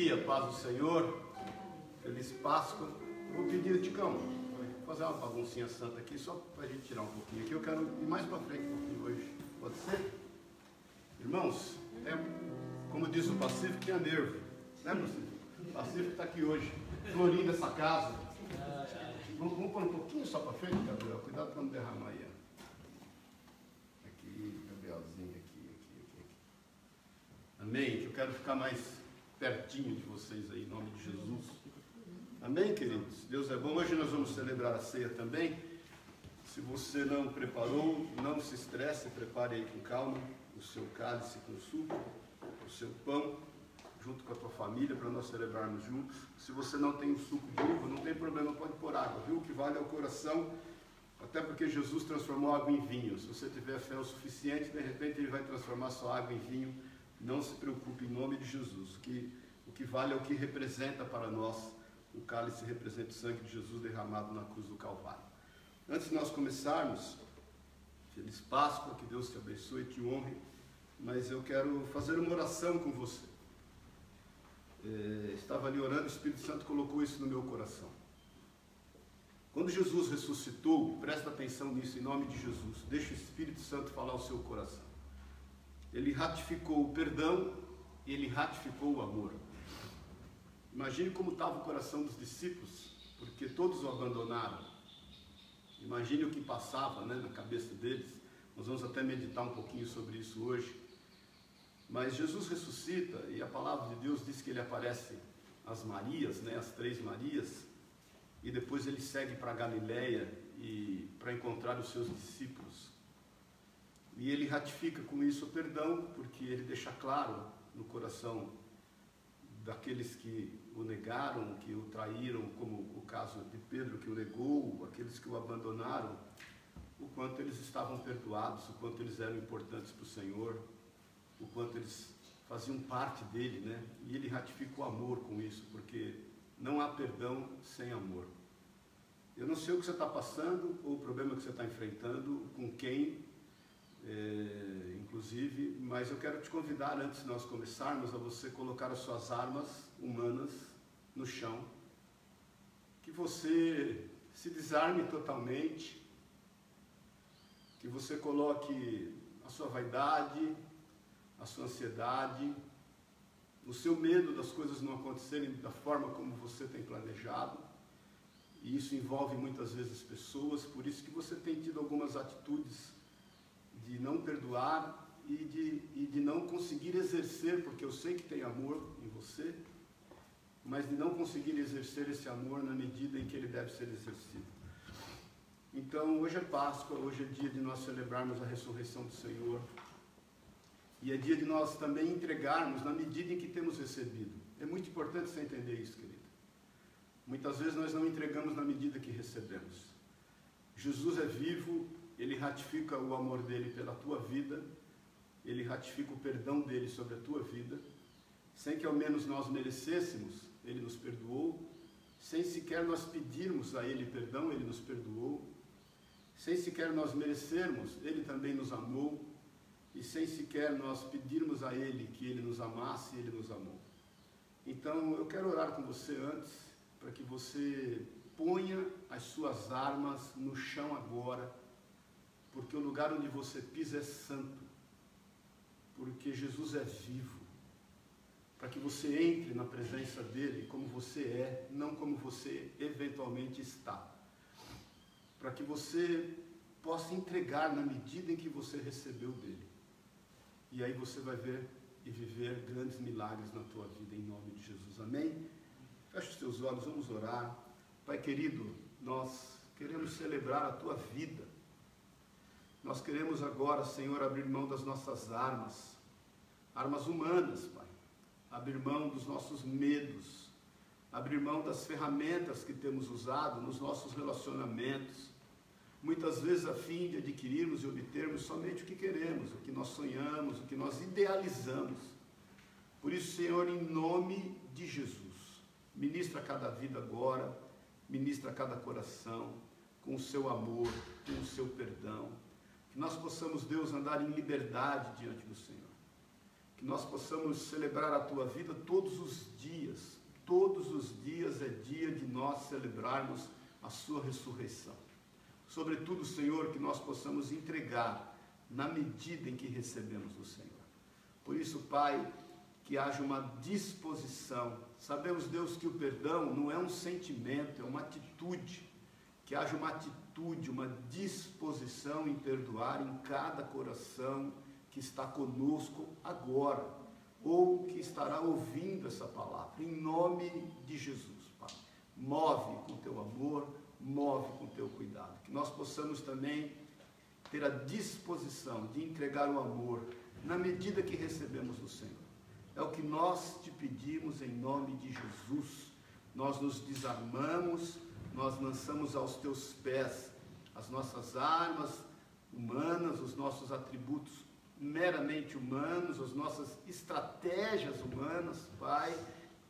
dia, paz do Senhor, feliz Páscoa. Vou pedir, Ticão, fazer uma baguncinha santa aqui, só para a gente tirar um pouquinho aqui. Eu quero ir mais para frente um pouquinho hoje. Pode ser? Irmãos, é, como diz o Pacífico, tinha nervo. Né, Pacífico? O Pacífico está aqui hoje, florindo essa casa. Vamos, vamos pôr um pouquinho só para frente, Gabriel. Cuidado para não derramar aí. Aqui, Gabrielzinho, aqui, aqui, aqui, aqui. Amém? Que eu quero ficar mais pertinho de vocês aí, em nome de Jesus. Amém, queridos? Deus é bom. Hoje nós vamos celebrar a ceia também. Se você não preparou, não se estresse, prepare aí com calma o seu cálice com suco, o seu pão, junto com a tua família, para nós celebrarmos juntos. Se você não tem o suco de uva, não tem problema, pode pôr água, viu? O que vale é o coração, até porque Jesus transformou água em vinho. Se você tiver fé o suficiente, de repente ele vai transformar sua água em vinho não se preocupe em nome de Jesus. O que, o que vale é o que representa para nós. O cálice representa o sangue de Jesus derramado na cruz do Calvário. Antes de nós começarmos, feliz Páscoa, que Deus te abençoe e te honre. Mas eu quero fazer uma oração com você. É, estava ali orando, o Espírito Santo colocou isso no meu coração. Quando Jesus ressuscitou, presta atenção nisso em nome de Jesus. Deixa o Espírito Santo falar o seu coração ele ratificou o perdão e ele ratificou o amor. Imagine como estava o coração dos discípulos, porque todos o abandonaram. Imagine o que passava né, na cabeça deles. Nós vamos até meditar um pouquinho sobre isso hoje. Mas Jesus ressuscita e a palavra de Deus diz que ele aparece às Marias, né, as três Marias, e depois ele segue para Galiléia e para encontrar os seus discípulos. E ele ratifica com isso o perdão, porque ele deixa claro no coração daqueles que o negaram, que o traíram, como o caso de Pedro que o negou, aqueles que o abandonaram, o quanto eles estavam perdoados, o quanto eles eram importantes para o Senhor, o quanto eles faziam parte dele, né? E ele ratifica o amor com isso, porque não há perdão sem amor. Eu não sei o que você está passando, ou o problema que você está enfrentando, com quem é, inclusive, mas eu quero te convidar, antes de nós começarmos, a você colocar as suas armas humanas no chão, que você se desarme totalmente, que você coloque a sua vaidade, a sua ansiedade, o seu medo das coisas não acontecerem da forma como você tem planejado, e isso envolve muitas vezes pessoas, por isso que você tem tido algumas atitudes de não perdoar e de, e de não conseguir exercer, porque eu sei que tem amor em você, mas de não conseguir exercer esse amor na medida em que ele deve ser exercido. Então, hoje é Páscoa, hoje é dia de nós celebrarmos a ressurreição do Senhor. E é dia de nós também entregarmos na medida em que temos recebido. É muito importante você entender isso, querido. Muitas vezes nós não entregamos na medida que recebemos. Jesus é vivo ele ratifica o amor dele pela tua vida, ele ratifica o perdão dele sobre a tua vida, sem que ao menos nós merecêssemos, ele nos perdoou, sem sequer nós pedirmos a ele perdão, ele nos perdoou, sem sequer nós merecermos, ele também nos amou, e sem sequer nós pedirmos a ele que ele nos amasse, ele nos amou. Então eu quero orar com você antes, para que você ponha as suas armas no chão agora porque o lugar onde você pisa é santo, porque Jesus é vivo, para que você entre na presença dele como você é, não como você eventualmente está, para que você possa entregar na medida em que você recebeu dele. E aí você vai ver e viver grandes milagres na tua vida em nome de Jesus. Amém? Feche os teus olhos, vamos orar. Pai querido, nós queremos celebrar a tua vida. Nós queremos agora, Senhor, abrir mão das nossas armas, armas humanas, Pai. Abrir mão dos nossos medos, abrir mão das ferramentas que temos usado nos nossos relacionamentos, muitas vezes a fim de adquirirmos e obtermos somente o que queremos, o que nós sonhamos, o que nós idealizamos. Por isso, Senhor, em nome de Jesus, ministra cada vida agora, ministra cada coração com o seu amor, com o seu perdão que nós possamos, Deus, andar em liberdade diante do Senhor. que nós possamos celebrar a tua vida todos os dias. Todos os dias é dia de nós celebrarmos a sua ressurreição. Sobretudo, Senhor, que nós possamos entregar na medida em que recebemos do Senhor. Por isso, Pai, que haja uma disposição. Sabemos, Deus, que o perdão não é um sentimento, é uma atitude. Que haja uma atitude, uma disposição em perdoar em cada coração que está conosco agora, ou que estará ouvindo essa palavra, em nome de Jesus, Pai. Move com teu amor, move com teu cuidado. Que nós possamos também ter a disposição de entregar o amor na medida que recebemos do Senhor. É o que nós te pedimos em nome de Jesus. Nós nos desarmamos, nós lançamos aos teus pés as nossas armas humanas, os nossos atributos meramente humanos, as nossas estratégias humanas, Pai.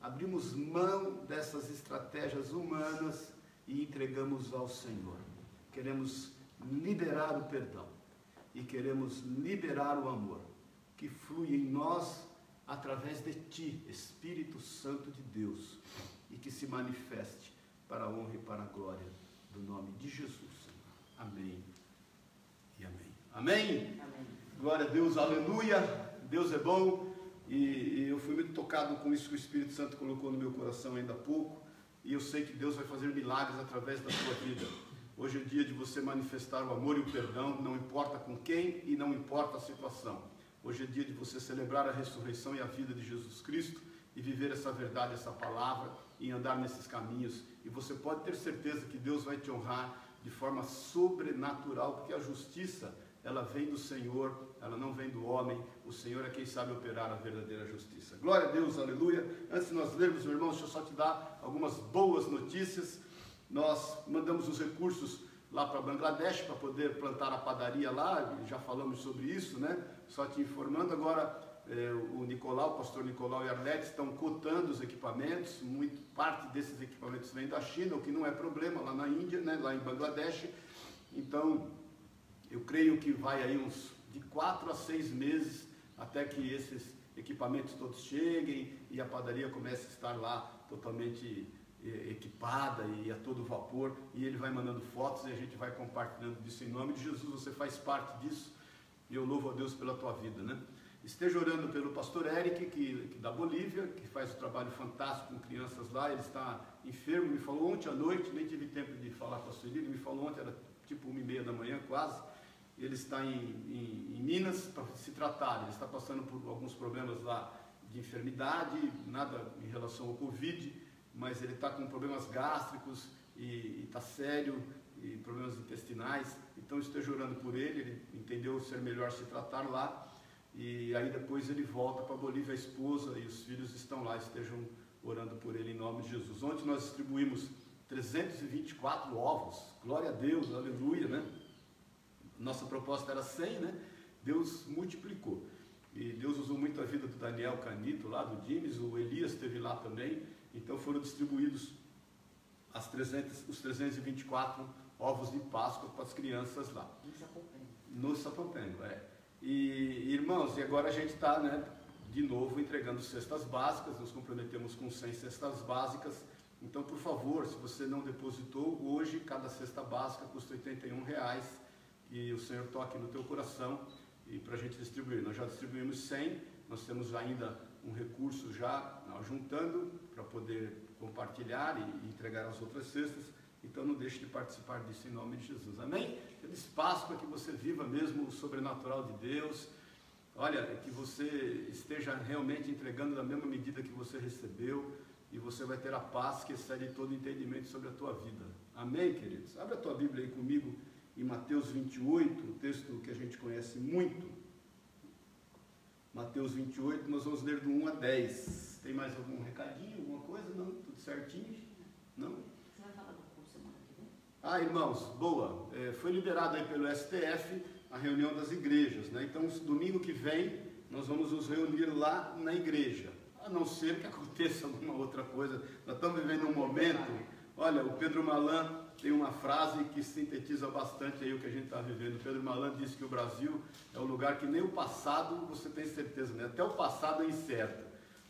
Abrimos mão dessas estratégias humanas e entregamos ao Senhor. Queremos liberar o perdão e queremos liberar o amor que flui em nós através de Ti, Espírito Santo de Deus, e que se manifeste para a honra e para a glória do nome de Jesus. Amém e amém. Amém? amém. Glória a Deus, aleluia. Deus é bom. E, e, eu fui muito tocado com isso que o Espírito Santo colocou no meu coração ainda há pouco. E eu sei que Deus vai fazer milagres através da sua vida. Hoje é dia de você manifestar o amor e o perdão, não importa com quem e não importa a situação. Hoje é dia de você celebrar a ressurreição e a vida de Jesus Cristo e viver essa verdade, essa palavra e andar nesses caminhos. E você pode ter certeza que Deus vai te honrar de forma sobrenatural, porque a justiça, ela vem do Senhor, ela não vem do homem. O Senhor é quem sabe operar a verdadeira justiça. Glória a Deus, aleluia. Antes de nós lermos, meu irmão, deixa eu só te dar algumas boas notícias. Nós mandamos os recursos lá para Bangladesh para poder plantar a padaria lá, já falamos sobre isso, né? Só te informando agora, o Nicolau, o pastor Nicolau e Arlete estão cotando os equipamentos, muito parte desses equipamentos vem da China, o que não é problema lá na Índia, né? Lá em Bangladesh. Então, eu creio que vai aí uns de quatro a seis meses até que esses equipamentos todos cheguem e a padaria comece a estar lá totalmente equipada e a todo vapor, e ele vai mandando fotos e a gente vai compartilhando disso em nome de Jesus. Você faz parte disso e eu louvo a Deus pela tua vida, né? Esteja orando pelo pastor Eric, que, que da Bolívia, que faz um trabalho fantástico com crianças lá. Ele está enfermo, me falou ontem à noite, nem tive tempo de falar com a Sueli, ele me falou ontem, era tipo uma e meia da manhã quase. Ele está em, em, em Minas para se tratar, ele está passando por alguns problemas lá de enfermidade, nada em relação ao Covid, mas ele está com problemas gástricos e está sério, e problemas intestinais. Então esteja orando por ele, ele entendeu ser melhor se tratar lá. E aí depois ele volta para Bolívia, a esposa e os filhos estão lá, estejam orando por ele em nome de Jesus. Ontem nós distribuímos 324 ovos, glória a Deus, aleluia, né? Nossa proposta era 100, né? Deus multiplicou. E Deus usou muito a vida do Daniel Canito lá, do Dimes, o Elias esteve lá também. Então foram distribuídos as 300, os 324 ovos de Páscoa para as crianças lá. No Sapopengo, é. E irmãos, e agora a gente está, né, de novo entregando cestas básicas, nos comprometemos com 100 cestas básicas. Então, por favor, se você não depositou, hoje cada cesta básica custa 81 reais e o Senhor toque no teu coração e para a gente distribuir. Nós já distribuímos 100, nós temos ainda um recurso já juntando para poder compartilhar e entregar as outras cestas. Então não deixe de participar disso em nome de Jesus. Amém? Espaço para que você viva mesmo o sobrenatural de Deus. Olha, que você esteja realmente entregando da mesma medida que você recebeu e você vai ter a paz que excede todo entendimento sobre a tua vida. Amém, queridos? Abre a tua Bíblia aí comigo em Mateus 28, um texto que a gente conhece muito. Mateus 28, nós vamos ler do 1 a 10. Tem mais algum recadinho, alguma coisa? Não? Tudo certinho? Não? Você vai falar do curso semana que vem? Ah, irmãos, boa. É, foi liberado aí pelo STF a reunião das igrejas, né? Então, domingo que vem, nós vamos nos reunir lá na igreja. A não ser que aconteça alguma outra coisa. Nós estamos vivendo um momento Olha, o Pedro Malan tem uma frase que sintetiza bastante aí o que a gente está vivendo. O Pedro Malan disse que o Brasil é um lugar que nem o passado você tem certeza, né? Até o passado é incerto.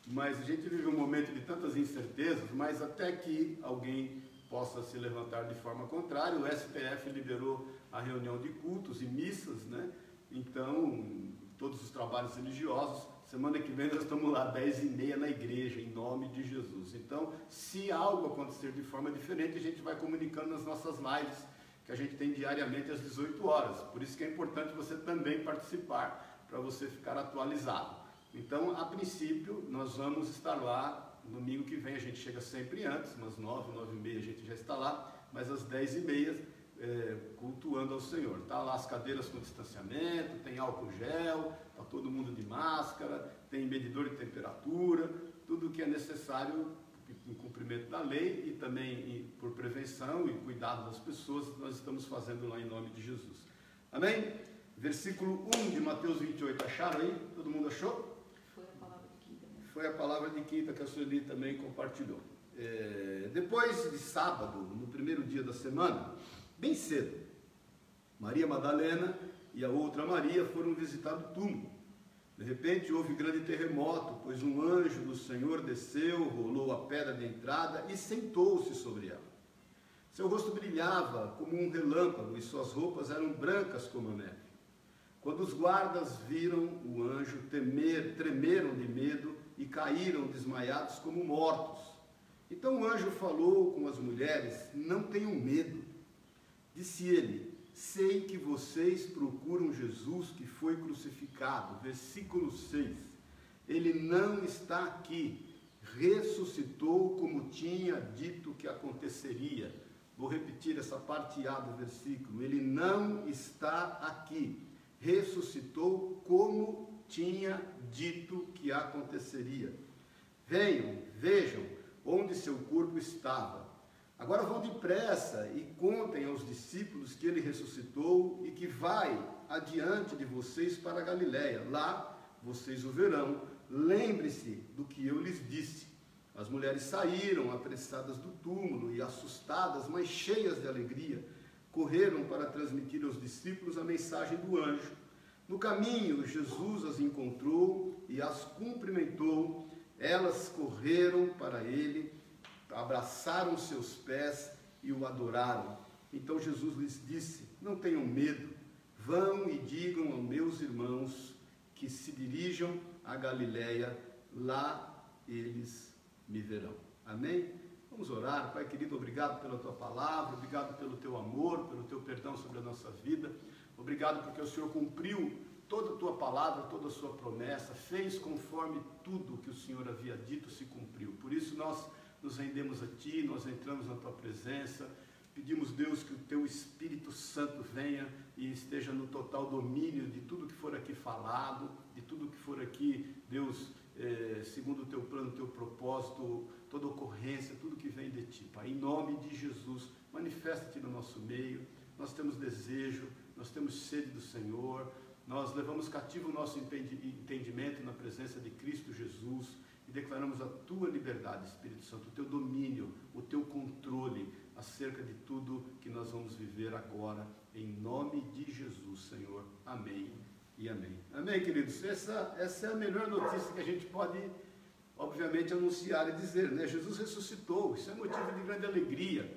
Mas a gente vive um momento de tantas incertezas, mas até que alguém possa se levantar de forma contrária. O STF liberou a reunião de cultos e missas, né? Então, todos os trabalhos religiosos Semana que vem nós estamos lá, 10 e meia na igreja, em nome de Jesus. Então, se algo acontecer de forma diferente, a gente vai comunicando nas nossas lives, que a gente tem diariamente às 18 horas. Por isso que é importante você também participar, para você ficar atualizado. Então, a princípio, nós vamos estar lá, domingo que vem a gente chega sempre antes, umas 9, 9 e meia a gente já está lá, mas às 10 e meia é, cultuando ao Senhor. Tá lá as cadeiras com distanciamento, tem álcool gel, tá todo mundo de máscara, tem medidor de temperatura, tudo que é necessário em cumprimento da lei e também por prevenção e cuidado das pessoas, nós estamos fazendo lá em nome de Jesus. Amém? Versículo 1 de Mateus 28, acharam aí? Todo mundo achou? Foi a palavra de quinta. Né? Foi a palavra de quinta que a Sueli também compartilhou. É, depois de sábado, no primeiro dia da semana, bem cedo. Maria Madalena e a outra Maria foram visitar o túmulo. De repente houve grande terremoto, pois um anjo do Senhor desceu, rolou a pedra de entrada e sentou-se sobre ela. Seu rosto brilhava como um relâmpago e suas roupas eram brancas como a neve. Quando os guardas viram o anjo temer, tremeram de medo e caíram desmaiados como mortos. Então o anjo falou com as mulheres: Não tenham medo. Disse ele: Sei que vocês procuram Jesus que foi crucificado. Versículo 6. Ele não está aqui. Ressuscitou como tinha dito que aconteceria. Vou repetir essa parte A do versículo. Ele não está aqui. Ressuscitou como tinha dito que aconteceria. Venham, vejam onde seu corpo estava Agora vão depressa e contem aos discípulos que ele ressuscitou e que vai adiante de vocês para Galiléia. Lá vocês o verão. Lembre-se do que eu lhes disse. As mulheres saíram apressadas do túmulo e assustadas, mas cheias de alegria, correram para transmitir aos discípulos a mensagem do anjo. No caminho, Jesus as encontrou e as cumprimentou. Elas correram para ele abraçaram seus pés e o adoraram. Então Jesus lhes disse: Não tenham medo, vão e digam aos meus irmãos que se dirijam a Galiléia, lá eles me verão. Amém? Vamos orar, Pai querido, obrigado pela tua palavra, obrigado pelo teu amor, pelo teu perdão sobre a nossa vida. Obrigado porque o Senhor cumpriu toda a tua palavra, toda a sua promessa, fez conforme tudo que o Senhor havia dito se cumpriu. Por isso nós nos rendemos a Ti, nós entramos na Tua presença, pedimos, Deus, que o Teu Espírito Santo venha e esteja no total domínio de tudo que for aqui falado, de tudo que for aqui, Deus, é, segundo o Teu plano, o Teu propósito, toda ocorrência, tudo que vem de Ti, Pai. Em nome de Jesus, manifesta-te no nosso meio, nós temos desejo, nós temos sede do Senhor, nós levamos cativo o nosso entendimento na presença de Cristo Jesus e declaramos a tua liberdade, Espírito Santo, o teu domínio, o teu controle acerca de tudo que nós vamos viver agora, em nome de Jesus, Senhor. Amém e amém. Amém, queridos? Essa, essa é a melhor notícia que a gente pode, obviamente, anunciar e dizer, né? Jesus ressuscitou, isso é motivo de grande alegria.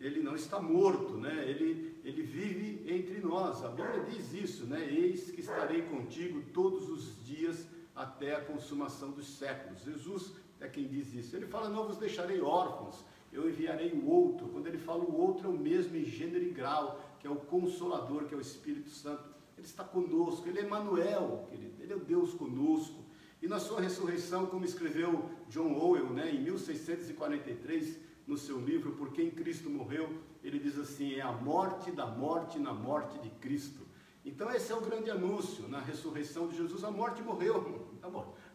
Ele não está morto, né? Ele, ele vive entre nós. A Bíblia diz isso, né? Eis que estarei contigo todos os dias até a consumação dos séculos. Jesus é quem diz isso. Ele fala: Não vos deixarei órfãos, eu enviarei o outro. Quando ele fala o outro, é o mesmo em gênero e grau, que é o Consolador, que é o Espírito Santo. Ele está conosco, ele é Manuel, querido, ele é o Deus conosco. E na sua ressurreição, como escreveu John Owen, né, em 1643, no seu livro Por quem Cristo morreu, ele diz assim: é a morte da morte na morte de Cristo. Então esse é o grande anúncio na ressurreição de Jesus. A morte morreu,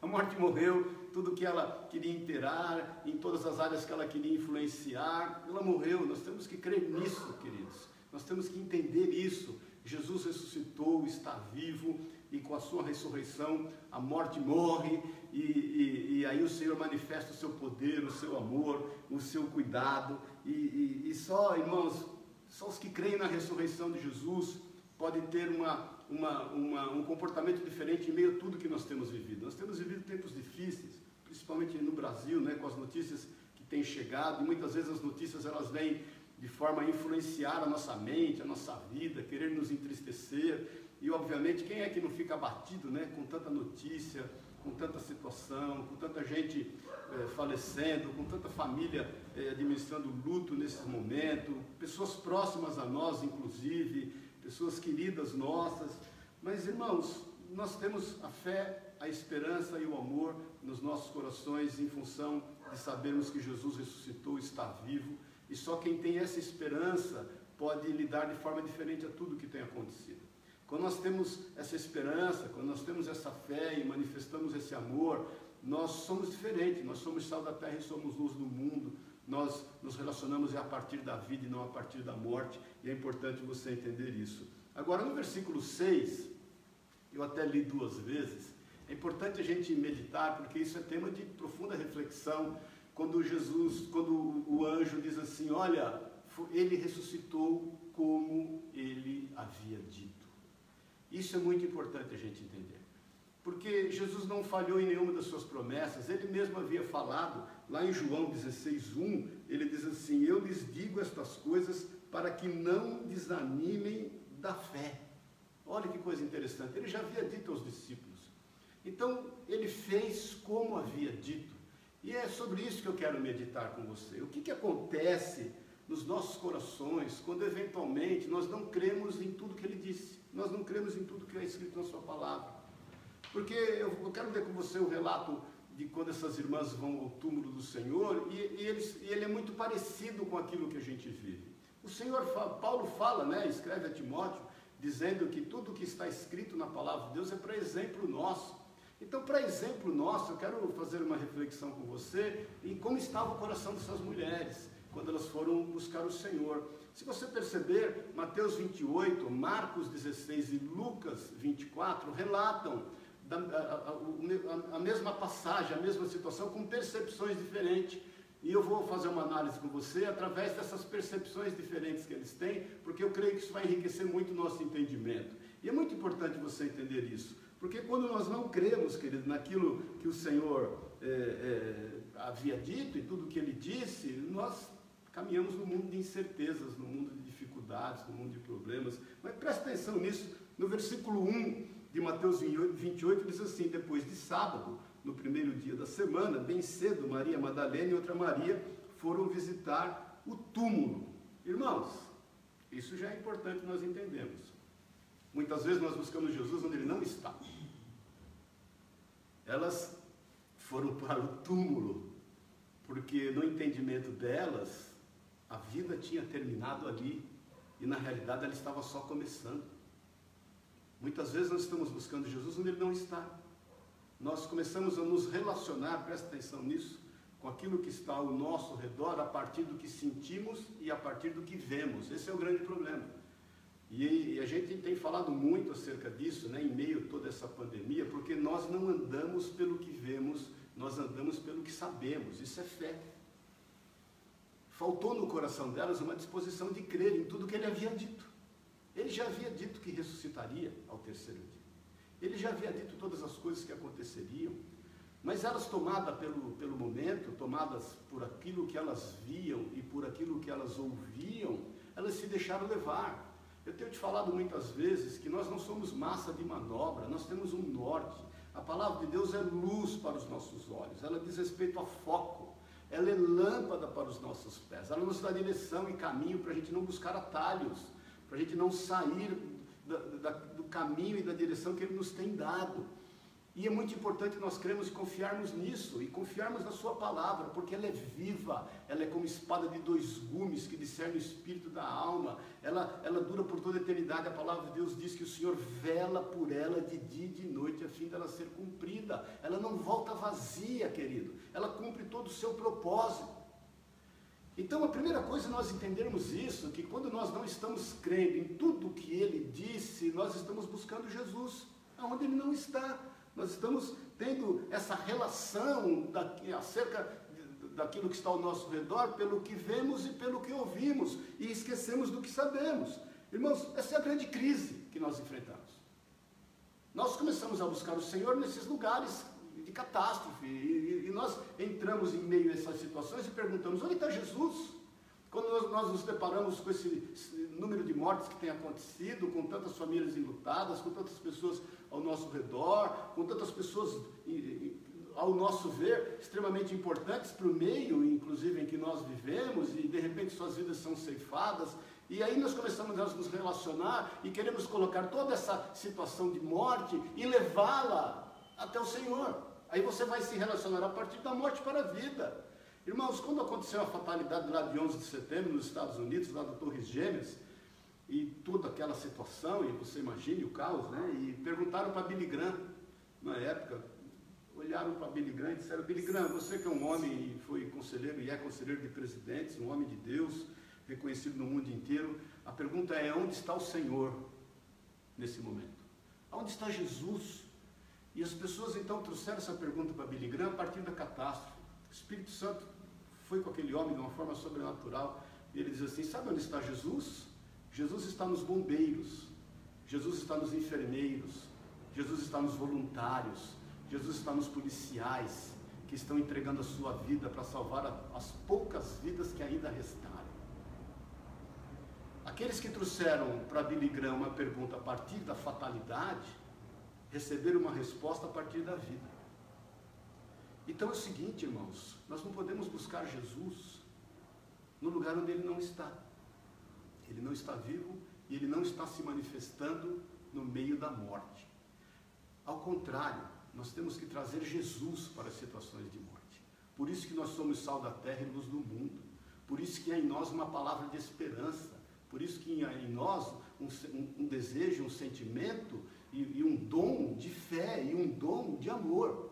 a morte morreu, tudo que ela queria inteirar, em todas as áreas que ela queria influenciar, ela morreu. Nós temos que crer nisso, queridos. Nós temos que entender isso. Jesus ressuscitou, está vivo e com a sua ressurreição a morte morre e, e, e aí o Senhor manifesta o seu poder, o seu amor, o seu cuidado e, e só, irmãos, só os que creem na ressurreição de Jesus podem ter uma, uma, uma, um comportamento diferente em meio a tudo que nós temos vivido. Nós temos vivido tempos difíceis, principalmente no Brasil, né, com as notícias que têm chegado, e muitas vezes as notícias elas vêm de forma a influenciar a nossa mente, a nossa vida, querer nos entristecer. E obviamente, quem é que não fica abatido né, com tanta notícia, com tanta situação, com tanta gente é, falecendo, com tanta família é, administrando luto nesse momento, pessoas próximas a nós, inclusive, pessoas queridas nossas. Mas, irmãos, nós temos a fé, a esperança e o amor nos nossos corações em função de sabermos que Jesus ressuscitou, está vivo e só quem tem essa esperança pode lidar de forma diferente a tudo que tem acontecido. Quando nós temos essa esperança, quando nós temos essa fé e manifestamos esse amor, nós somos diferentes, nós somos sal da terra e somos luz do mundo. Nós nos relacionamos a partir da vida e não a partir da morte, e é importante você entender isso. Agora, no versículo 6, eu até li duas vezes, é importante a gente meditar, porque isso é tema de profunda reflexão quando Jesus, quando o anjo diz assim: Olha, ele ressuscitou como ele havia dito. Isso é muito importante a gente entender. Porque Jesus não falhou em nenhuma das suas promessas, ele mesmo havia falado, lá em João 16,1, ele diz assim: Eu lhes digo estas coisas para que não desanimem da fé. Olha que coisa interessante, ele já havia dito aos discípulos. Então, ele fez como havia dito. E é sobre isso que eu quero meditar com você. O que, que acontece nos nossos corações quando eventualmente nós não cremos em tudo que ele disse, nós não cremos em tudo que é escrito na sua palavra. Porque eu, quero ler com você o relato de quando essas irmãs vão ao túmulo do Senhor e, e, eles, e ele é muito parecido com aquilo que a gente vive. O Senhor, Paulo fala, né, escreve a Timóteo, dizendo que tudo que está escrito na palavra de Deus é para exemplo nosso. Então, para exemplo nosso, eu quero fazer uma reflexão com você em como estava o coração dessas mulheres quando elas foram buscar o Senhor. Se você perceber, Mateus 28, Marcos 16 e Lucas 24 relatam a, a, a, mesma passagem, a mesma situação, com percepções diferentes. E eu vou fazer uma análise com você através dessas percepções diferentes que eles têm, porque eu creio que isso vai enriquecer muito o nosso entendimento. E é muito importante você entender isso. Porque quando nós não cremos, querido, naquilo que o Senhor é, é, havia dito e tudo que ele disse, nós caminhamos no mundo de incertezas, no mundo de dificuldades, no mundo de problemas. Mas preste atenção nisso, no versículo 1 de Mateus 28 diz assim: Depois de sábado, no primeiro dia da semana, bem cedo, Maria Madalena e outra Maria foram visitar o túmulo. Irmãos, isso já é importante nós entendemos. Muitas vezes nós buscamos Jesus onde ele não está. Elas foram para o túmulo, porque no entendimento delas, a vida tinha terminado ali e na realidade ela estava só começando. Muitas vezes nós estamos buscando Jesus onde ele não está. Nós começamos a nos relacionar, presta atenção nisso, com aquilo que está ao nosso redor a partir do que sentimos e a partir do que vemos. Esse é o grande problema. E, a gente tem falado muito acerca disso, né, em meio a toda essa pandemia, porque nós não andamos pelo que vemos, nós andamos pelo que sabemos. Isso é fé. Faltou no coração delas uma disposição de crer em tudo que ele havia dito. Ele já havia dito que ressuscitaria ao terceiro dia. Ele já havia dito todas as coisas que aconteceriam. Mas elas, tomadas pelo, pelo momento, tomadas por aquilo que elas viam e por aquilo que elas ouviam, elas se deixaram levar. Eu tenho te falado muitas vezes que nós não somos massa de manobra, nós temos um norte. A palavra de Deus é luz para os nossos olhos, ela diz respeito a foco, ela é lâmpada para os nossos pés, ela nos dá direção e caminho para a gente não buscar atalhos, para a gente não sair da, da, do caminho e da direção que Ele nos tem dado. E é muito importante nós cremos e confiarmos nisso, e confiarmos na Sua palavra, porque ela é viva, ela é como espada de dois gumes que discerne o espírito da alma, ela, ela dura por toda a eternidade. A palavra de Deus diz que o Senhor vela por ela de dia e de noite, a fim dela ser cumprida. Ela não volta vazia, querido, ela cumpre todo o seu propósito. Então, a primeira coisa é nós entendermos isso, que quando nós não estamos crendo em tudo que ele disse, nós estamos buscando Jesus. aonde Ele não está. Nós estamos tendo essa relação daqui, acerca daquilo que está ao nosso redor, pelo que vemos e pelo que ouvimos, e esquecemos do que sabemos. Irmãos, essa é a grande crise que nós enfrentamos. Nós começamos a buscar o Senhor nesses lugares de catástrofe, e, e nós entramos em meio a essas situações e perguntamos: onde está Jesus? Quando nós, nós, nos deparamos com esse número de mortes que tem acontecido, com tantas famílias enlutadas, com tantas pessoas ao nosso redor, com tantas pessoas, ao nosso ver, extremamente importantes para o meio, inclusive, em que nós vivemos, e de repente suas vidas são ceifadas, e aí nós começamos a nos relacionar e queremos colocar toda essa situação de morte e levá-la até o Senhor. Aí você vai se relacionar a partir da morte para a vida. Irmãos, quando aconteceu a fatalidade lá de 11 de setembro nos Estados Unidos, lá do Torres Gêmeas, e toda aquela situação, e você imagine o caos, né? E perguntaram para Billy Graham, na época, olharam para Billy Graham e disseram, Billy Graham, você que é um homem foi conselheiro e é conselheiro de presidentes, um homem de Deus, reconhecido no mundo inteiro, a pergunta é, onde está o Senhor nesse momento? Onde está Jesus? E as pessoas então trouxeram essa pergunta para Billy Graham a partir da catástrofe. O Espírito Santo foi com aquele homem de uma forma sobrenatural. E ele diz assim: Sabe onde está Jesus? Jesus está nos bombeiros, Jesus está nos enfermeiros, Jesus está nos voluntários, Jesus está nos policiais que estão entregando a sua vida para salvar as poucas vidas que ainda restaram. Aqueles que trouxeram para Billy Graham uma pergunta a partir da fatalidade, receberam uma resposta a partir da vida. Então é o seguinte, irmãos, nós não podemos buscar Jesus no lugar onde ele não está. Ele não está vivo e ele não está se manifestando no meio da morte. Ao contrário, nós temos que trazer Jesus para as situações de morte. Por isso que nós somos sal da terra e luz do mundo. Por isso que há em nós uma palavra de esperança. Por isso que há em nós um, um, um desejo, um sentimento e, e um dom de fé e um dom de amor.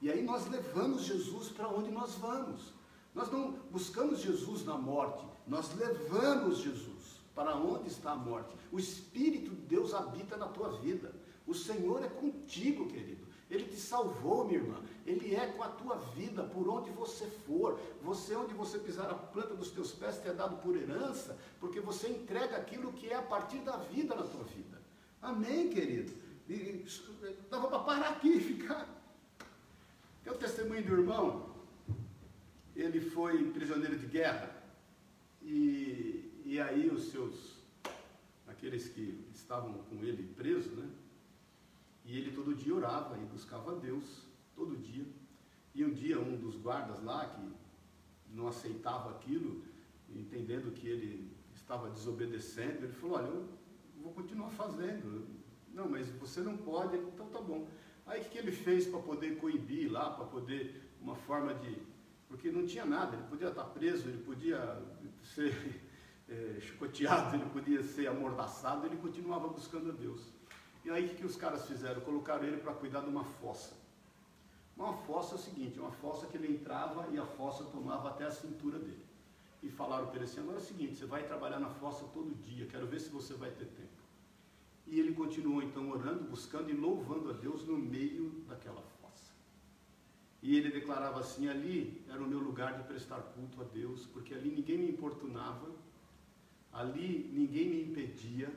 E aí nós levamos Jesus para onde nós vamos. Nós não buscamos Jesus na morte, nós levamos Jesus para onde está a morte. O Espírito de Deus habita na tua vida. O Senhor é contigo, querido. Ele te salvou, minha irmã. Ele é com a tua vida, por onde você for. Você, onde você pisar a planta dos teus pés, te é dado por herança, porque você entrega aquilo que é a partir da vida na tua vida. Amém, querido? E, dava para parar aqui e ficar. Tem o testemunho do irmão. Ele foi prisioneiro de guerra. E, e aí os seus, aqueles que estavam com ele preso, né? E ele todo dia orava e buscava a Deus, todo dia. E um dia um dos guardas lá, que não aceitava aquilo, entendendo que ele estava desobedecendo, ele falou, olha, eu vou continuar fazendo. Não, mas você não pode, então tá bom. Aí o que ele fez para poder coibir lá, para poder, uma forma de. Porque não tinha nada, ele podia estar preso, ele podia ser é, chicoteado, ele podia ser amordaçado, ele continuava buscando a Deus. E aí o que os caras fizeram? Colocaram ele para cuidar de uma fossa. Uma fossa é o seguinte, uma fossa que ele entrava e a fossa tomava até a cintura dele. E falaram para ele assim, agora é o seguinte, você vai trabalhar na fossa todo dia, quero ver se você vai ter tempo. E ele continuou então orando, buscando e louvando a Deus no meio daquela fossa. E ele declarava assim: ali era o meu lugar de prestar culto a Deus, porque ali ninguém me importunava, ali ninguém me impedia,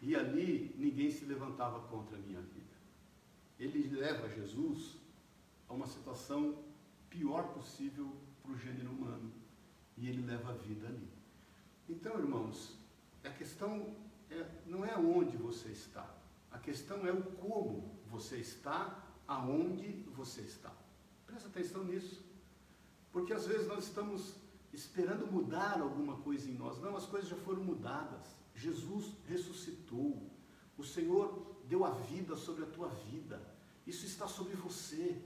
e ali ninguém se levantava contra a minha vida. Ele leva Jesus a uma situação pior possível para o gênero humano. E ele leva a vida ali. Então, irmãos, a questão é, não é onde você está. A questão é o como você está, aonde você está. Presta atenção nisso. Porque às vezes nós estamos esperando mudar alguma coisa em nós. Não, as coisas já foram mudadas. Jesus ressuscitou. O Senhor deu a vida sobre a tua vida. Isso está sobre você.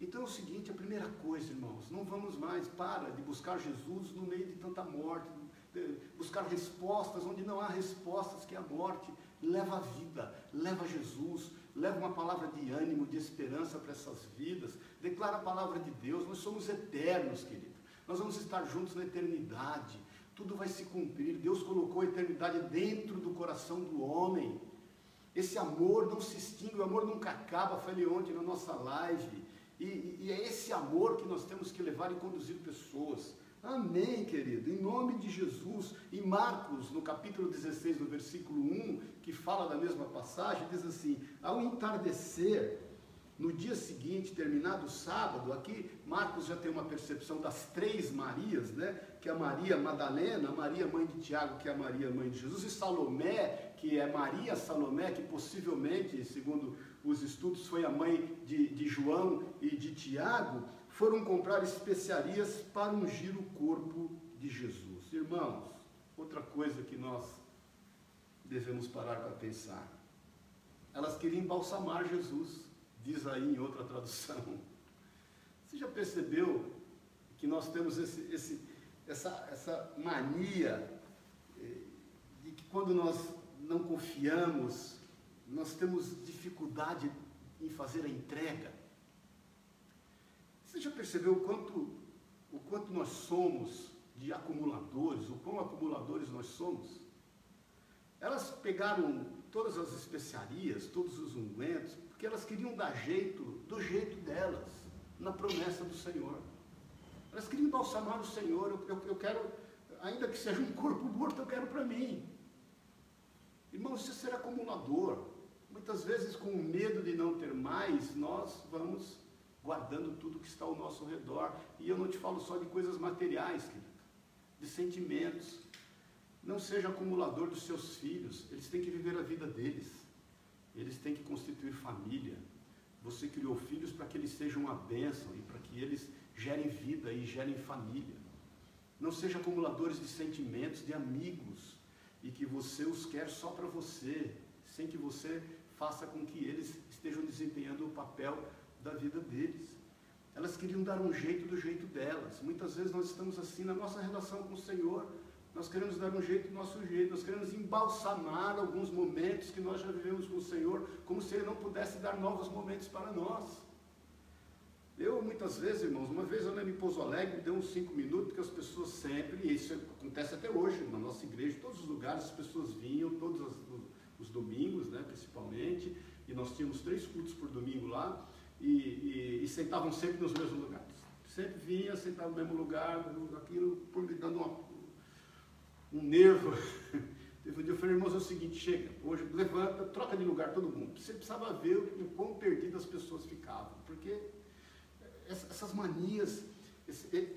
Então é o seguinte, a primeira coisa, irmãos, não vamos mais, para de buscar Jesus no meio de tanta morte, buscar respostas onde não há respostas, que é a morte. Leva a vida, leva Jesus, leva uma palavra de ânimo, de esperança para essas vidas. Declara a palavra de Deus. Nós somos eternos, querido. Nós vamos estar juntos na eternidade tudo vai se cumprir. Deus colocou a eternidade dentro do coração do homem. Esse amor não se extingue, o amor nunca acaba, falei ontem na nossa live. E, e, é esse amor que nós temos que levar e conduzir pessoas. Amém, querido. Em nome de Jesus. Em Marcos, no capítulo 16, no versículo 1, que fala da mesma passagem, diz assim: Ao entardecer, no dia seguinte, terminado o sábado, aqui Marcos já tem uma percepção das três Marias, né? Que é a Maria Madalena, a Maria mãe de Tiago, que é a Maria mãe de Jesus, e Salomé, que é Maria Salomé, que possivelmente, segundo os estudos, foi a mãe de, de João e de Tiago, foram comprar especiarias para ungir o corpo de Jesus. Irmãos, outra coisa que nós devemos parar para pensar. Elas queriam embalsamar Jesus diz aí em outra tradução. Você já percebeu que nós temos esse, esse, essa, essa mania eh, de que quando nós não confiamos, nós temos dificuldade em fazer a entrega? Você já percebeu o quanto, o quanto nós somos de acumuladores, o quão acumuladores nós somos? Elas pegaram todas as especiarias, todos os ungüentos, porque elas queriam dar jeito, do jeito delas, na promessa do Senhor. Elas queriam balsamar o Senhor, eu, eu, quero, ainda que seja um corpo morto, eu quero para mim. Irmãos, isso é ser acumulador. Muitas vezes, com medo de não ter mais, nós vamos guardando tudo que está ao nosso redor. E eu não te falo só de coisas materiais, querido, de sentimentos. Não seja acumulador dos seus filhos, eles têm que viver a vida deles eles têm que constituir família. Você criou filhos para que eles sejam uma bênção e para que eles gerem vida e gerem família. Não sejam acumuladores de sentimentos, de amigos, e que você os quer só para você, sem que você faça com que eles estejam desempenhando o papel da vida deles. Elas queriam dar um jeito do jeito delas. Muitas vezes nós estamos assim na nossa relação com o Senhor. Nós queremos dar um jeito do nosso jeito, nós queremos embalsamar alguns momentos que nós já vivemos com o Senhor, como se Ele não pudesse dar novos momentos para nós. Eu, muitas vezes, irmãos, uma vez eu lembro em Pouso Alegre, deu uns cinco minutos, porque as pessoas sempre, e isso acontece até hoje, na nossa igreja, em todos os lugares, as pessoas vinham, todos os, os domingos, né, principalmente, e nós tínhamos três cultos por domingo lá, e, e, e sentavam sempre nos mesmos lugares. Sempre vinha, sentava no mesmo lugar, aquilo, por me dando uma, um nervo. Eu falei, irmãos, é o seguinte, chega, hoje levanta, troca de lugar todo mundo. Você precisava ver o quão perdidas as pessoas ficavam, porque essas manias,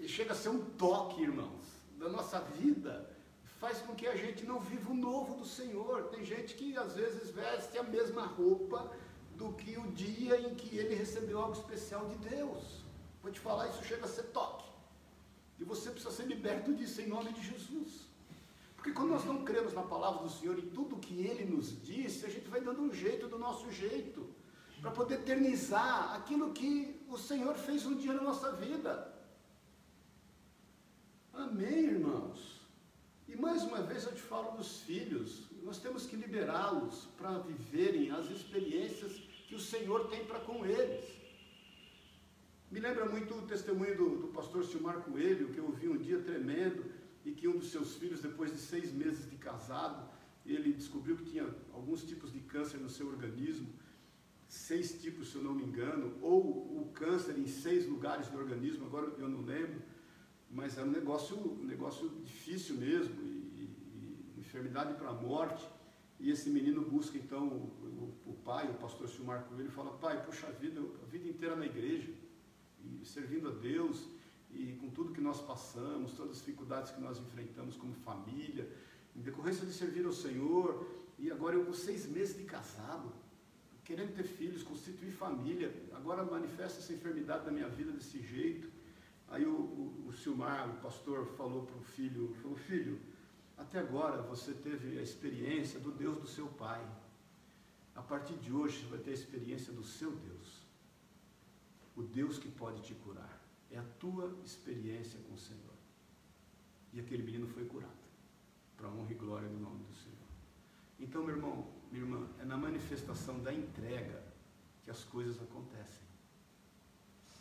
chega a ser um toque, irmãos, da nossa vida, faz com que a gente não viva o novo do Senhor. Tem gente que às vezes veste a mesma roupa do que o dia em que ele recebeu algo especial de Deus. Vou te falar, isso chega a ser toque. E você precisa ser liberto disso em nome de Jesus. Porque quando nós não cremos na palavra do Senhor e tudo que Ele nos disse, a gente vai dando um jeito do nosso jeito, para poder eternizar aquilo que o Senhor fez um dia na nossa vida. Amém, irmãos? E mais uma vez eu te falo dos filhos, nós temos que liberá-los para viverem as experiências que o Senhor tem para com eles. Me lembra muito o testemunho do, do pastor Silmar Coelho, que eu ouvi um dia tremendo, e que um dos seus filhos, depois de seis meses de casado, ele descobriu que tinha alguns tipos de câncer no seu organismo, seis tipos, se eu não me engano, ou o câncer em seis lugares do organismo, agora eu não lembro, mas era um negócio, um negócio difícil mesmo, e, e, e enfermidade para a morte. E esse menino busca então o, o, pai, o pastor Silmar Coelho, e fala: Pai, puxa vida, a vida inteira na igreja, e servindo a Deus, e com tudo que nós passamos, todas as dificuldades que nós enfrentamos como família, em decorrência de servir ao Senhor, e agora eu com seis meses de casado, querendo ter filhos, constituir família, agora manifesta essa enfermidade da minha vida desse jeito. Aí o, o, o Silmar, o pastor, falou para o filho, falou, filho, até agora você teve a experiência do Deus do seu pai. A partir de hoje você vai ter a experiência do seu Deus. O Deus que pode te curar. É a tua experiência com o Senhor. E aquele menino foi curado. Para honra e glória do nome do Senhor. Então, meu irmão, minha irmã, é na manifestação da entrega que as coisas acontecem.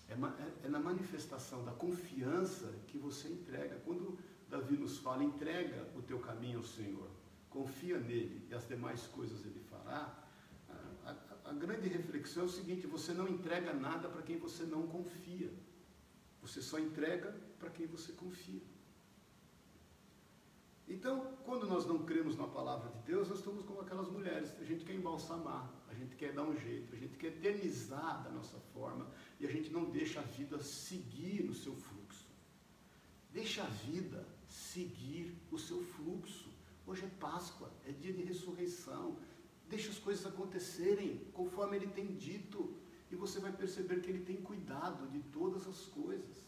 É, é, é na manifestação da confiança que você entrega. Quando Davi nos fala, entrega o teu caminho ao Senhor, confia nele e as demais coisas ele fará, A, a, a grande reflexão é o seguinte: você não entrega nada para quem você não confia. Você só entrega para quem você confia. Então, quando nós não cremos na palavra de Deus, nós estamos como aquelas mulheres. A gente quer embalsamar, a gente quer dar um jeito, a gente quer eternizar da nossa forma e a gente não deixa a vida seguir o seu fluxo. Deixa a vida seguir o seu fluxo. Hoje é Páscoa, é dia de ressurreição. Deixa as coisas acontecerem conforme Ele tem dito. E você vai perceber que Ele tem cuidado de todas as coisas.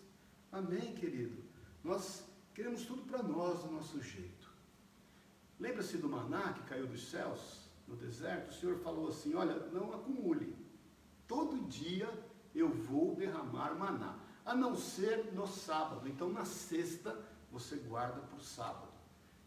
Amém, querido? Nós queremos tudo para nós, do nosso jeito. Lembra-se do maná que caiu dos céus no deserto? O Senhor falou assim: Olha, não acumule. Todo dia eu vou derramar maná, a não ser no sábado. Então, na sexta, você guarda para o sábado.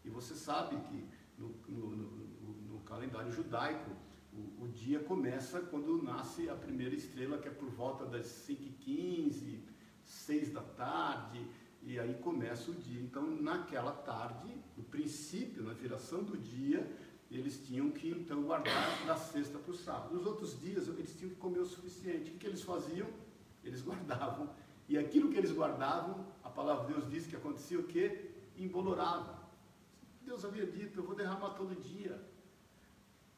E você sabe que no, no, no, no calendário judaico, o, o, dia começa quando nasce a primeira estrela, que é por volta das 5h15, 6 da tarde, e aí começa o dia. Então, naquela tarde, no princípio, na viração do dia, eles tinham que então guardar da sexta para o sábado. Nos outros dias, eles tinham que comer o suficiente. O que, que eles faziam? Eles guardavam. E aquilo que eles guardavam, a palavra de Deus diz que acontecia o quê? Embolorava. Deus havia dito, eu vou derramar todo dia.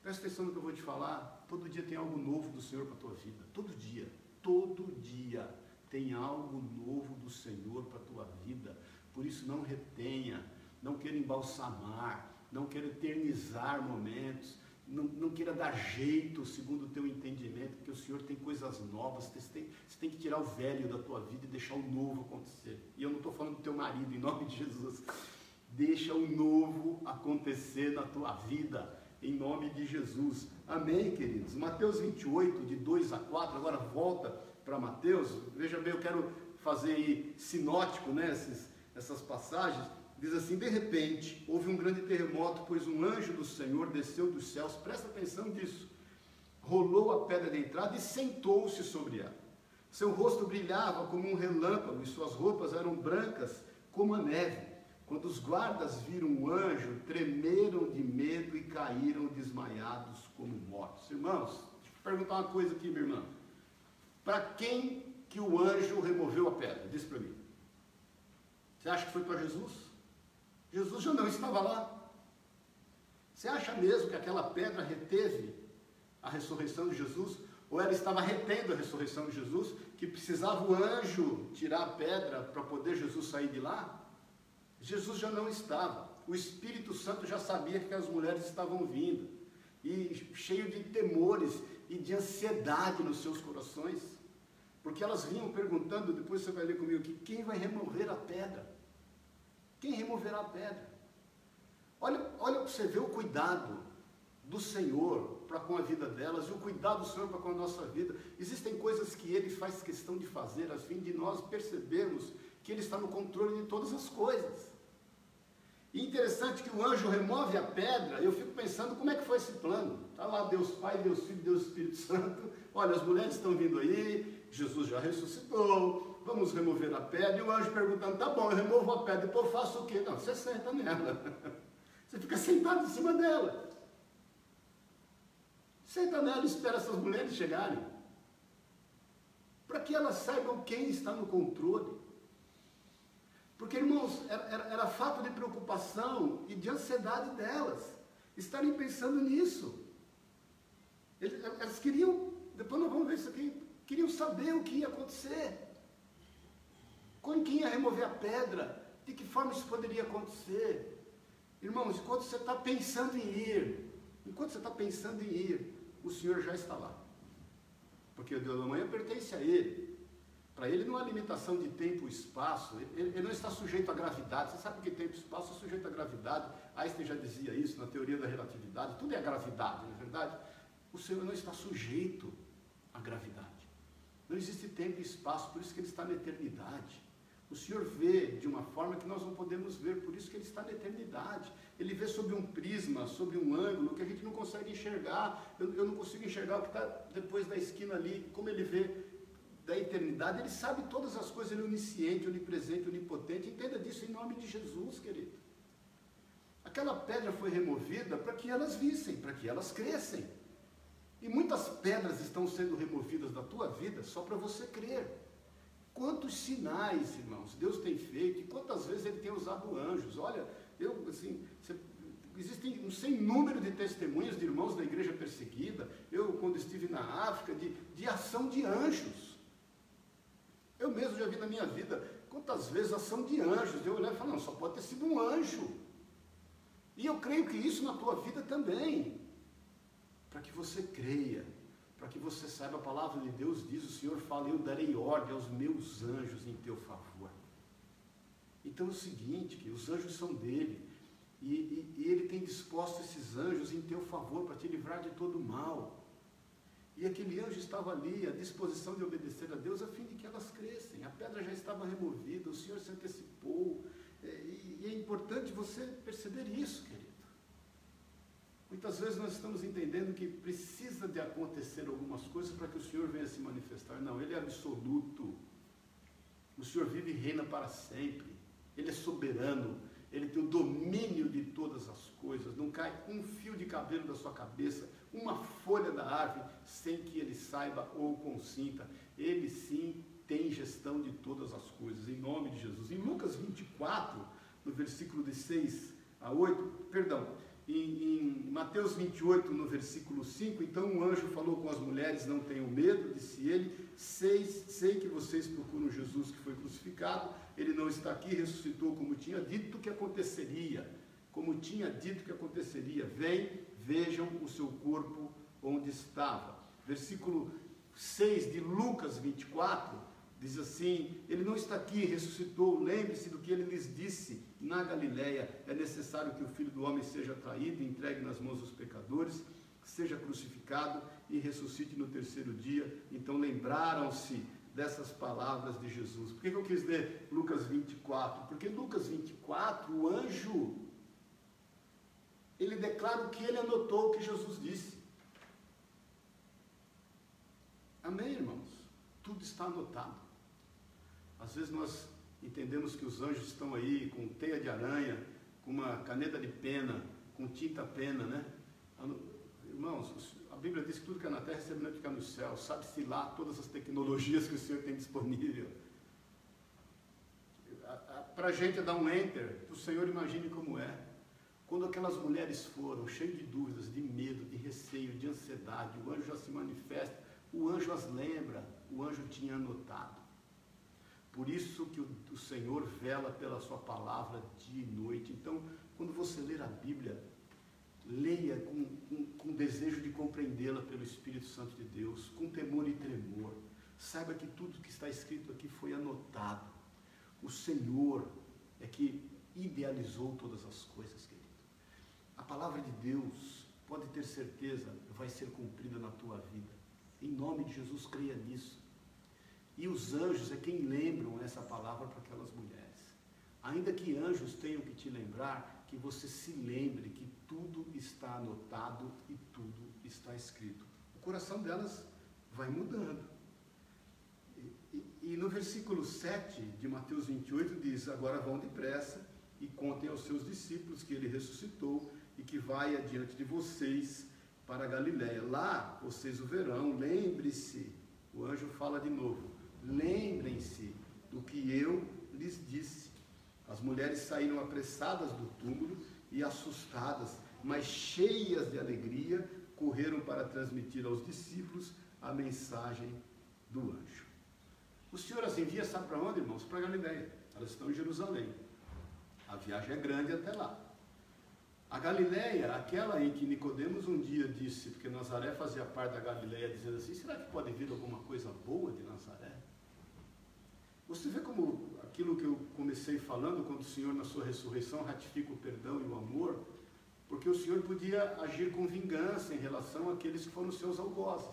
Presta atenção no que eu vou te falar. Todo dia tem algo novo do Senhor para a tua vida. Todo dia. Todo dia tem algo novo do Senhor para a tua vida. Por isso não retenha, não queira embalsamar, não queira eternizar momentos, não, não queira dar jeito segundo o teu entendimento, porque o Senhor tem coisas novas, você tem, você tem que tirar o velho da tua vida e deixar o novo acontecer. E eu não estou falando do teu marido, em nome de Jesus. Deixa o novo acontecer na tua vida, em nome de Jesus. Amém, queridos? Mateus 28, de 2 a 4, agora volta para Mateus. Veja bem, eu quero fazer aí sinótico, né, esses, essas passagens. Diz assim: De repente houve um grande terremoto, pois um anjo do Senhor desceu dos céus. Presta atenção nisso. Rolou a pedra de entrada e sentou-se sobre ela. Seu rosto brilhava como um relâmpago e suas roupas eram brancas como a neve. Quando os guardas viram o anjo, tremeram de medo e caíram desmaiados como mortos. Irmãos, deixa eu perguntar uma coisa aqui, minha irmã. Para quem que o anjo removeu a pedra? Diz para mim. Você acha que foi para Jesus? Jesus já não estava lá. Você acha mesmo que aquela pedra reteve a ressurreição de Jesus? Ou ela estava retendo a ressurreição de Jesus, que precisava o anjo tirar a pedra para poder Jesus sair de lá? Jesus já não estava. O Espírito Santo já sabia que as mulheres estavam vindo. E cheio de temores e de ansiedade nos seus corações. Porque elas vinham perguntando, depois você vai ler comigo aqui, quem vai remover a pedra? Quem removerá a pedra? Olha, olha para você ver o cuidado do Senhor para com a vida delas e o cuidado do Senhor para com a nossa vida. Existem coisas que Ele faz questão de fazer a fim de nós percebermos que Ele está no controle de todas as coisas. E interessante que o anjo remove a pedra, eu fico pensando como é que foi esse plano. Está lá Deus Pai, Deus Filho, Deus Espírito Santo. Olha, as mulheres estão vindo aí, Jesus já ressuscitou, vamos remover a pedra. E o anjo perguntando, tá bom, eu removo a pedra, depois faço o quê? Não, você senta nela. Você fica sentado em cima dela. Senta nela e espera essas mulheres chegarem. Para que elas saibam quem está no controle. Porque, irmãos, era, era, era fato de preocupação e de ansiedade delas estarem pensando nisso. Eles, elas queriam, depois nós vamos ver isso aqui, queriam saber o que ia acontecer. Com quem ia remover a pedra, de que forma isso poderia acontecer. Irmãos, enquanto você está pensando em ir, enquanto você está pensando em ir, o Senhor já está lá. Porque o Deus da manhã pertence a Ele. Para ele não há limitação de tempo e espaço, ele, ele, não está sujeito à gravidade. Você sabe que tempo e espaço é sujeito à gravidade. Einstein já dizia isso na teoria da relatividade, tudo é gravidade, não é verdade? O Senhor não está sujeito à gravidade. Não existe tempo e espaço, por isso que ele está na eternidade. O Senhor vê de uma forma que nós não podemos ver, por isso que ele está na eternidade. Ele vê sob um prisma, sob um ângulo que a gente não consegue enxergar. Eu, eu não consigo enxergar o que está depois da esquina ali, como ele vê da eternidade, ele sabe todas as coisas, ele é onisciente, onipresente, onipotente. Entenda disso em nome de Jesus, querido. Aquela pedra foi removida para que elas vissem, para que elas crescem. E muitas pedras estão sendo removidas da tua vida só para você crer. Quantos sinais, irmãos, Deus tem feito e quantas vezes Ele tem usado anjos. Olha, eu, assim, você, existem um sem número de testemunhas de irmãos da igreja perseguida. Eu, quando estive na África, de, de ação de anjos. Eu mesmo já vi na minha vida quantas vezes ação de anjos. Eu olhei e falei, não, só pode ter sido um anjo. E eu creio que isso na tua vida também. Para que você creia, para que você saiba a palavra de Deus diz, o Senhor fala, eu darei ordem aos meus anjos em teu favor. Então é o seguinte, que os anjos são dele, e, e, e ele tem disposto esses anjos em teu favor para te livrar de todo mal. E aquele anjo estava ali à disposição de obedecer a Deus a fim de que elas crescem. A pedra já estava removida, o Senhor se antecipou. É, e, e é importante você perceber isso, querido. Muitas vezes nós estamos entendendo que precisa de acontecer algumas coisas para que o Senhor venha se manifestar. Não, Ele é absoluto. O Senhor vive e reina para sempre. Ele é soberano. Ele tem o domínio de todas as coisas. Não cai um fio de cabelo da sua cabeça uma folha da árvore sem que ele saiba ou consinta. Ele sim tem gestão de todas as coisas, em nome de Jesus. Em Lucas 24, no versículo de 6 a 8, perdão, em, em, Mateus 28, no versículo 5, então um anjo falou com as mulheres: Não tenham medo, disse ele, sei, sei que vocês procuram Jesus que foi crucificado, ele não está aqui, ressuscitou como tinha dito que aconteceria. Como tinha dito que aconteceria, vem vejam o seu corpo onde estava. Versículo 6 de Lucas 24 diz assim: Ele não está aqui, ressuscitou. Lembre-se do que ele lhes disse na Galiléia: É necessário que o filho do homem seja traído, entregue nas mãos dos pecadores, seja crucificado e ressuscite no terceiro dia. Então lembraram-se dessas palavras de Jesus. Por que eu quis ler Lucas 24? Porque Lucas 24, o anjo ele declara o que ele anotou, o que Jesus disse. Amém, irmãos? Tudo está anotado. Às vezes nós entendemos que os anjos estão aí com teia de aranha, com uma caneta de pena, com tinta pena, né? Irmãos, a Bíblia diz que tudo que é na terra é é no céu. Sabe-se lá todas as tecnologias que o Senhor tem disponível. Para a gente é dar um enter, o Senhor imagine como é. Quando aquelas mulheres foram, cheias de dúvidas, de medo, de receio, de ansiedade, o anjo já se manifesta, o anjo as lembra, o anjo tinha anotado. Por isso que o, Senhor vela pela sua palavra dia e noite. Então, quando você ler a Bíblia, leia com, com, com desejo de compreendê-la pelo Espírito Santo de Deus, com temor e tremor. Saiba que tudo que está escrito aqui foi anotado. O Senhor é que idealizou todas as coisas, querido. A palavra de Deus, pode ter certeza, vai ser cumprida na tua vida. Em nome de Jesus, creia nisso. E os anjos é quem lembram essa palavra para aquelas mulheres. Ainda que anjos tenham que te lembrar, que você se lembre que tudo está anotado e tudo está escrito. O coração delas vai mudando. E, e, e no versículo 7 de Mateus 28 diz: Agora vão depressa e contem aos seus discípulos que ele ressuscitou e que vai adiante de vocês para a Galiléia. Lá vocês o verão, lembre-se, o anjo fala de novo, lembrem-se do que eu lhes disse. As mulheres saíram apressadas do túmulo e assustadas, mas cheias de alegria, correram para transmitir aos discípulos a mensagem do anjo. O Senhor as envia, sabe para onde, irmãos? Para Galiléia. Elas estão em Jerusalém. A viagem é grande até lá. A Galileia, aquela em que Nicodemos um dia disse, porque Nazaré fazia parte da Galileia, dizendo assim, será que pode vir alguma coisa boa de Nazaré? Você vê como aquilo que eu comecei falando, quando o Senhor na sua ressurreição ratifica o perdão e o amor, porque o Senhor podia agir com vingança em relação àqueles que foram seus algozes.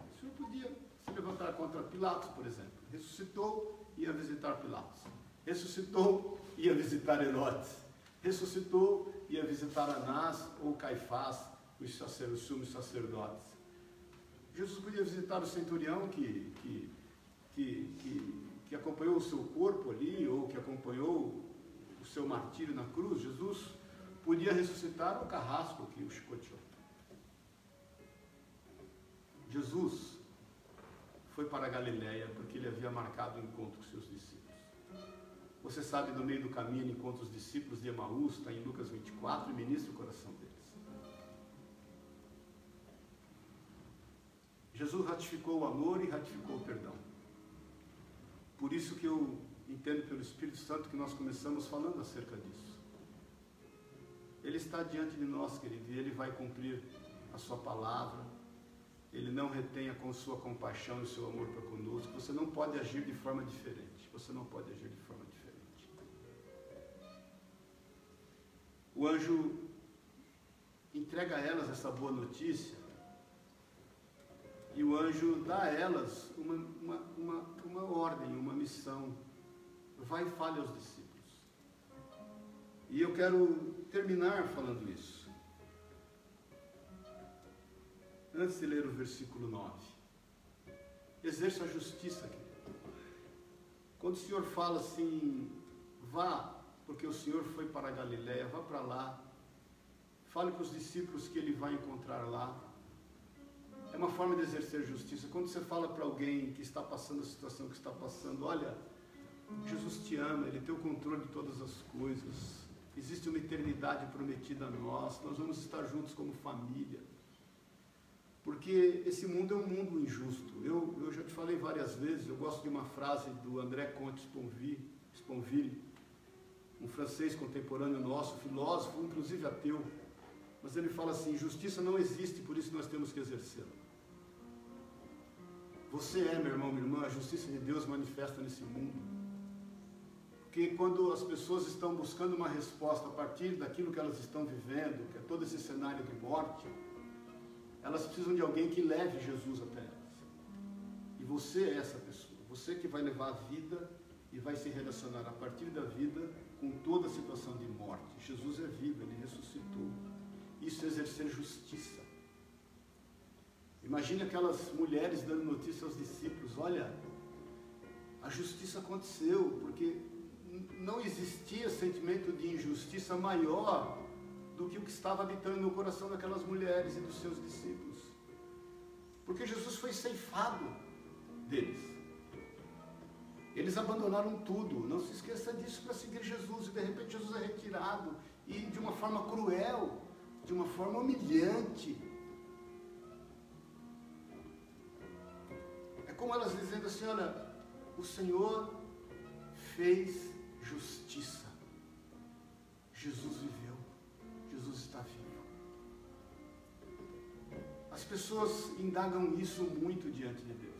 O Senhor podia se levantar contra Pilatos, por exemplo. Ressuscitou, ia visitar Pilatos. Ressuscitou, ia visitar Herodes. Ressuscitou, ia visitar Anás ou Caifás, os, sacer, os sumos sacerdotes. Jesus podia visitar o centurião que, que, que, que, que acompanhou o seu corpo ali, ou que acompanhou o seu martírio na cruz. Jesus podia ressuscitar o carrasco que o chicoteou. Jesus foi para a Galiléia porque ele havia marcado o um encontro com seus discípulos. Você sabe, no meio do caminho, ele encontra os discípulos de Emaús, está em Lucas 24, e ministra o coração deles. Jesus ratificou o amor e ratificou o perdão. Por isso que eu entendo pelo Espírito Santo que nós começamos falando acerca disso. Ele está diante de nós, querido, e ele vai cumprir a sua palavra. Ele não retenha com sua compaixão e seu amor para conosco. Você não pode agir de forma diferente. Você não pode agir de forma diferente. O anjo entrega a elas essa boa notícia e o anjo dá a elas uma, uma, uma, uma ordem, uma missão. Vai e fale aos discípulos. E eu quero terminar falando isso. Antes de ler o versículo 9. Exerça a justiça, querido. Quando o Senhor fala assim, vá, porque o Senhor foi para a Galiléia, vá para lá. Fale para os discípulos que ele vai encontrar lá é uma forma de exercer justiça. Quando você fala para alguém que está passando a situação que está passando, olha, Jesus te ama, Ele tem o controle de todas as coisas. Existe uma eternidade prometida a nós, nós vamos estar juntos como família. Porque esse mundo é um mundo injusto. Eu, eu já te falei várias vezes, eu gosto de uma frase do André Comte Sponville, Sponville um francês contemporâneo nosso, filósofo, inclusive ateu. Mas ele fala assim: justiça não existe, por isso nós temos que exercê-la. Você é, meu irmão, minha irmã, a justiça de Deus manifesta nesse mundo. Porque quando as pessoas estão buscando uma resposta a partir daquilo que elas estão vivendo, que é todo esse cenário de morte, elas precisam de alguém que leve Jesus até elas. E você é essa pessoa. Você que vai levar a vida e vai se relacionar a partir da vida com toda a situação de morte. Jesus é vivo, ele ressuscitou. Isso é exercer justiça. Imagine aquelas mulheres dando notícia aos discípulos: olha, a justiça aconteceu, porque não existia sentimento de injustiça maior do que o que estava habitando no coração daquelas mulheres e dos seus discípulos. Porque Jesus foi ceifado deles. Eles abandonaram tudo, não se esqueça disso para seguir Jesus, e de repente Jesus é retirado, e de uma forma cruel, de uma forma humilhante. Como elas dizendo assim: olha, o Senhor fez justiça. Jesus viveu. Jesus está vivo. As pessoas indagam isso muito diante de Deus.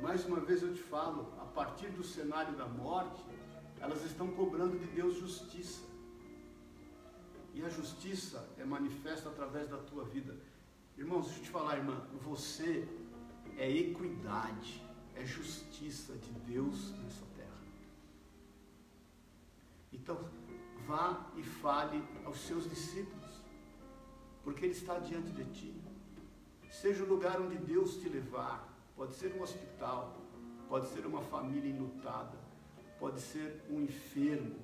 Mais uma vez eu te falo, a partir do cenário da morte, elas estão cobrando de Deus justiça. E a justiça é manifesta através da tua vida. Irmãos, deixa eu te falar, irmã, você é equidade, é justiça de Deus nessa terra. Então, vá e fale aos seus discípulos, porque Ele está diante de ti. Seja o lugar onde Deus te levar, pode ser um hospital, pode ser uma família enlutada, pode ser um enfermo,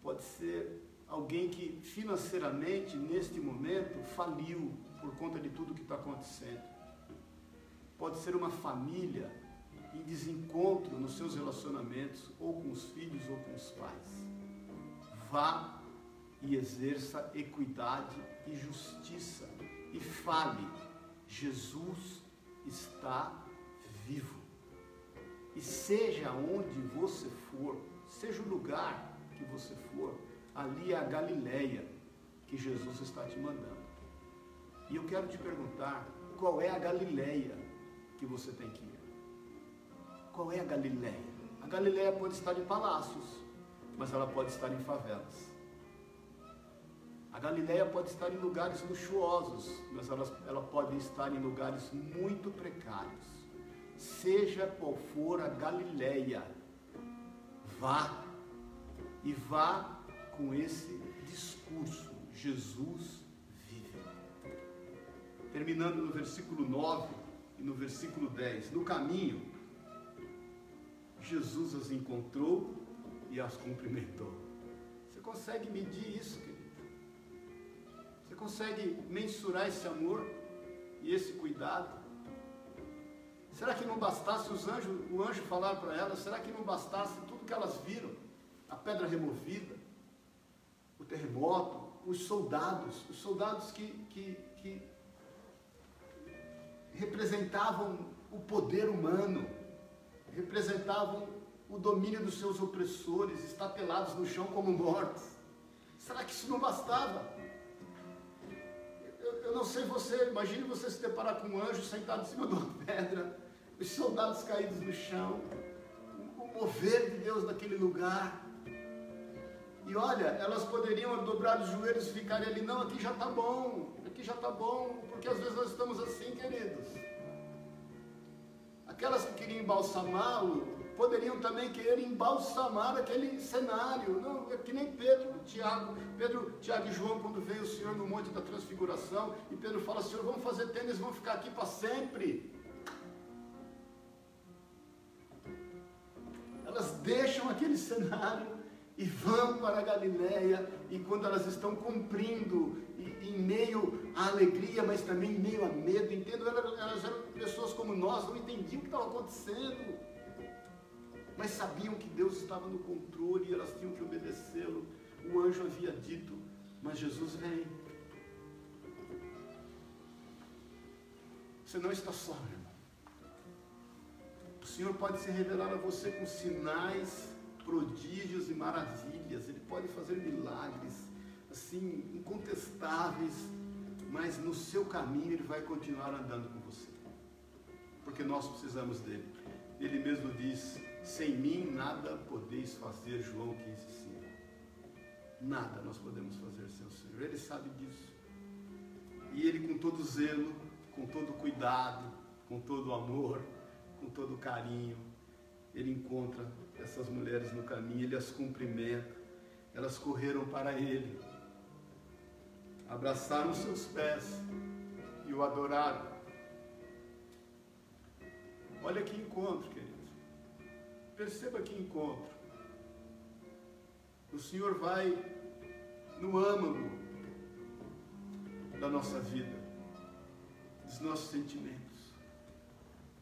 pode ser alguém que financeiramente, neste momento, faliu por conta de tudo que está acontecendo pode ser uma família em desencontro nos seus relacionamentos, ou com os filhos ou com os pais. Vá e exerça equidade e justiça e fale: Jesus está vivo. E seja onde você for, seja o lugar que você for, ali é a Galileia que Jesus está te mandando. E eu quero te perguntar, qual é a Galileia que você tem que ir. Qual é a Galileia? A Galileia pode estar em palácios, mas ela pode estar em favelas. A Galileia pode estar em lugares luxuosos, mas ela, ela pode estar em lugares muito precários. Seja qual for a Galileia, vá e vá com esse discurso. Jesus vive. Terminando no versículo 9, e no versículo 10: No caminho, Jesus as encontrou e as cumprimentou. Você consegue medir isso, querido? Você consegue mensurar esse amor e esse cuidado? Será que não bastasse os anjos, o anjo falar para elas? Será que não bastasse tudo que elas viram? A pedra removida, o terremoto, os soldados, os soldados que, que, representavam o poder humano, representavam o domínio dos seus opressores, estatelados no chão como mortos. Será que isso não bastava? Eu, eu não sei você, imagine você se deparar com um anjo sentado em cima de uma pedra, os soldados caídos no chão, o mover de Deus naquele lugar. E olha, elas poderiam dobrar os joelhos e ficarem ali, não, aqui já está bom, aqui já está bom, porque às vezes nós estamos assim, queridos. Aquelas que queriam embalsamá-lo, poderiam também querer embalsamar aquele cenário. Não, é que nem Pedro, Tiago, Pedro, Tiago e João, quando veio o Senhor no Monte da Transfiguração, e Pedro fala, Senhor, vamos fazer tênis, vamos ficar aqui para sempre. Elas deixam aquele cenário e vão para a Galiléia, e quando elas estão cumprindo, em meio à alegria, mas também em meio a medo, entendo, elas, elas eram pessoas como nós, não entendiam o que estava acontecendo, mas sabiam que Deus estava no controle e elas tinham que obedecê-lo. O anjo havia dito, mas Jesus vem. Você não está só, irmão. O Senhor pode se revelar a você com sinais prodígios e maravilhas, Ele pode fazer milagres, assim, incontestáveis, mas no seu caminho Ele vai continuar andando com você, porque nós precisamos dele. Ele mesmo diz: sem mim nada podeis fazer, João 15,5. Nada nós podemos fazer sem o Senhor, Ele sabe disso. E Ele, com todo zelo, com todo cuidado, com todo amor, com todo carinho, Ele encontra essas mulheres no caminho, ele as cumprimenta, elas correram para ele, abraçaram seus pés e o adoraram. Olha que encontro, querido. Perceba que encontro. O Senhor vai no âmago da nossa vida, dos nossos sentimentos.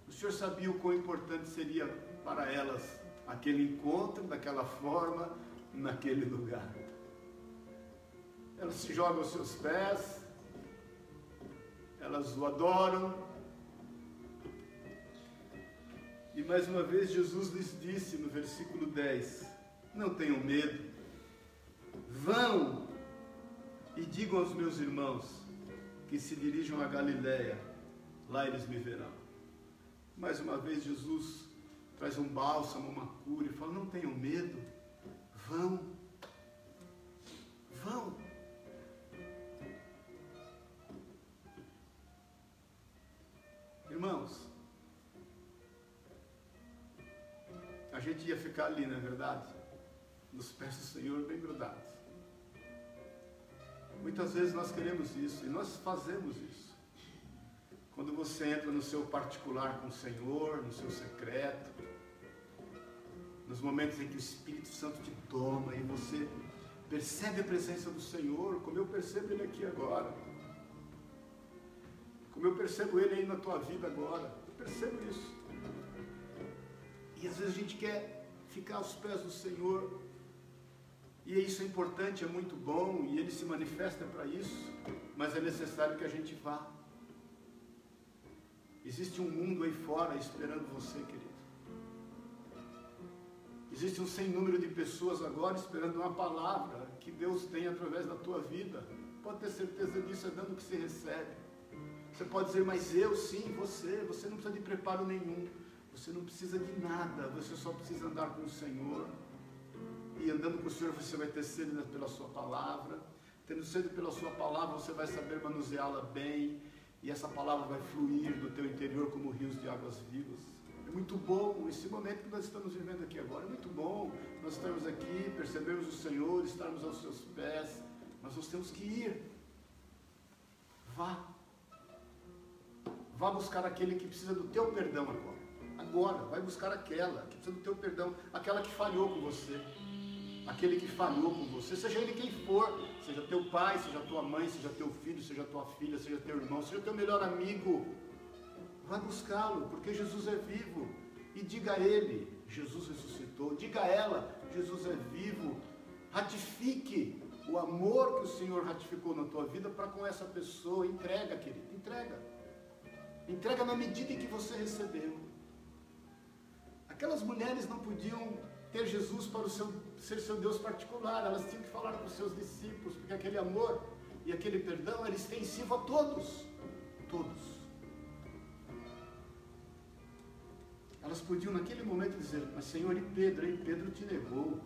O Senhor sabia o quão importante seria para elas aquele encontro daquela forma, naquele lugar. Elas se jogam aos seus pés, elas o adoram. E mais uma vez Jesus lhes disse no versículo 10: Não tenham medo, vão e digam aos meus irmãos que se dirijam a Galiléia, lá eles me verão. Mais uma vez Jesus traz um bálsamo, uma cura, e fala: não tenham medo, vão, vão. Irmãos, a gente ia ficar ali, não é verdade? Nos pés do Senhor, bem grudados. Muitas vezes nós queremos isso e nós fazemos isso. Quando você entra no seu particular com o Senhor, no seu secreto, nos momentos em que o Espírito Santo te toma e você percebe a presença do Senhor, como eu percebo Ele aqui agora, como eu percebo Ele aí na tua vida agora, eu percebo isso. E às vezes a gente quer ficar aos pés do Senhor, e isso é importante, é muito bom, e Ele se manifesta para isso, mas é necessário que a gente vá. Existe um mundo aí fora esperando você, querido. Existe um sem número de pessoas agora esperando uma palavra que Deus tem através da tua vida. Pode ter certeza disso, é dando que se recebe. Você pode dizer, mas eu sim, você, você não precisa de preparo nenhum. Você não precisa de nada, você só precisa andar com o Senhor. E andando com o Senhor você vai ter sede pela sua palavra. Tendo sede pela sua palavra, você vai saber manuseá-la bem. E essa palavra vai fluir do teu interior como rios de águas vivas. É muito bom esse momento que nós estamos vivendo aqui agora. É muito bom nós estarmos aqui, percebemos o Senhor, estarmos aos seus pés, mas nós temos que ir. Vá. Vá buscar aquele que precisa do teu perdão agora. Agora, vai buscar aquela que precisa do teu perdão, aquela que falhou com você. Aquele que falhou com você, seja ele quem for, seja teu pai, seja tua mãe, seja teu filho, seja tua filha, seja teu irmão, seja teu melhor amigo. Vai buscá-lo, porque Jesus é vivo. E diga a ele: Jesus ressuscitou. Diga a ela: Jesus é vivo. Ratifique o amor que o Senhor ratificou na tua vida para com essa pessoa. Entrega, querido, entrega. Entrega na medida em que você recebeu. Aquelas mulheres não podiam ter Jesus para seu, ser seu Deus particular, elas tinham que falar para os seus discípulos, porque aquele amor e aquele perdão era extensivo a todos. Todos. Elas podiam naquele momento dizer, mas Senhor, e Pedro? E Pedro te negou.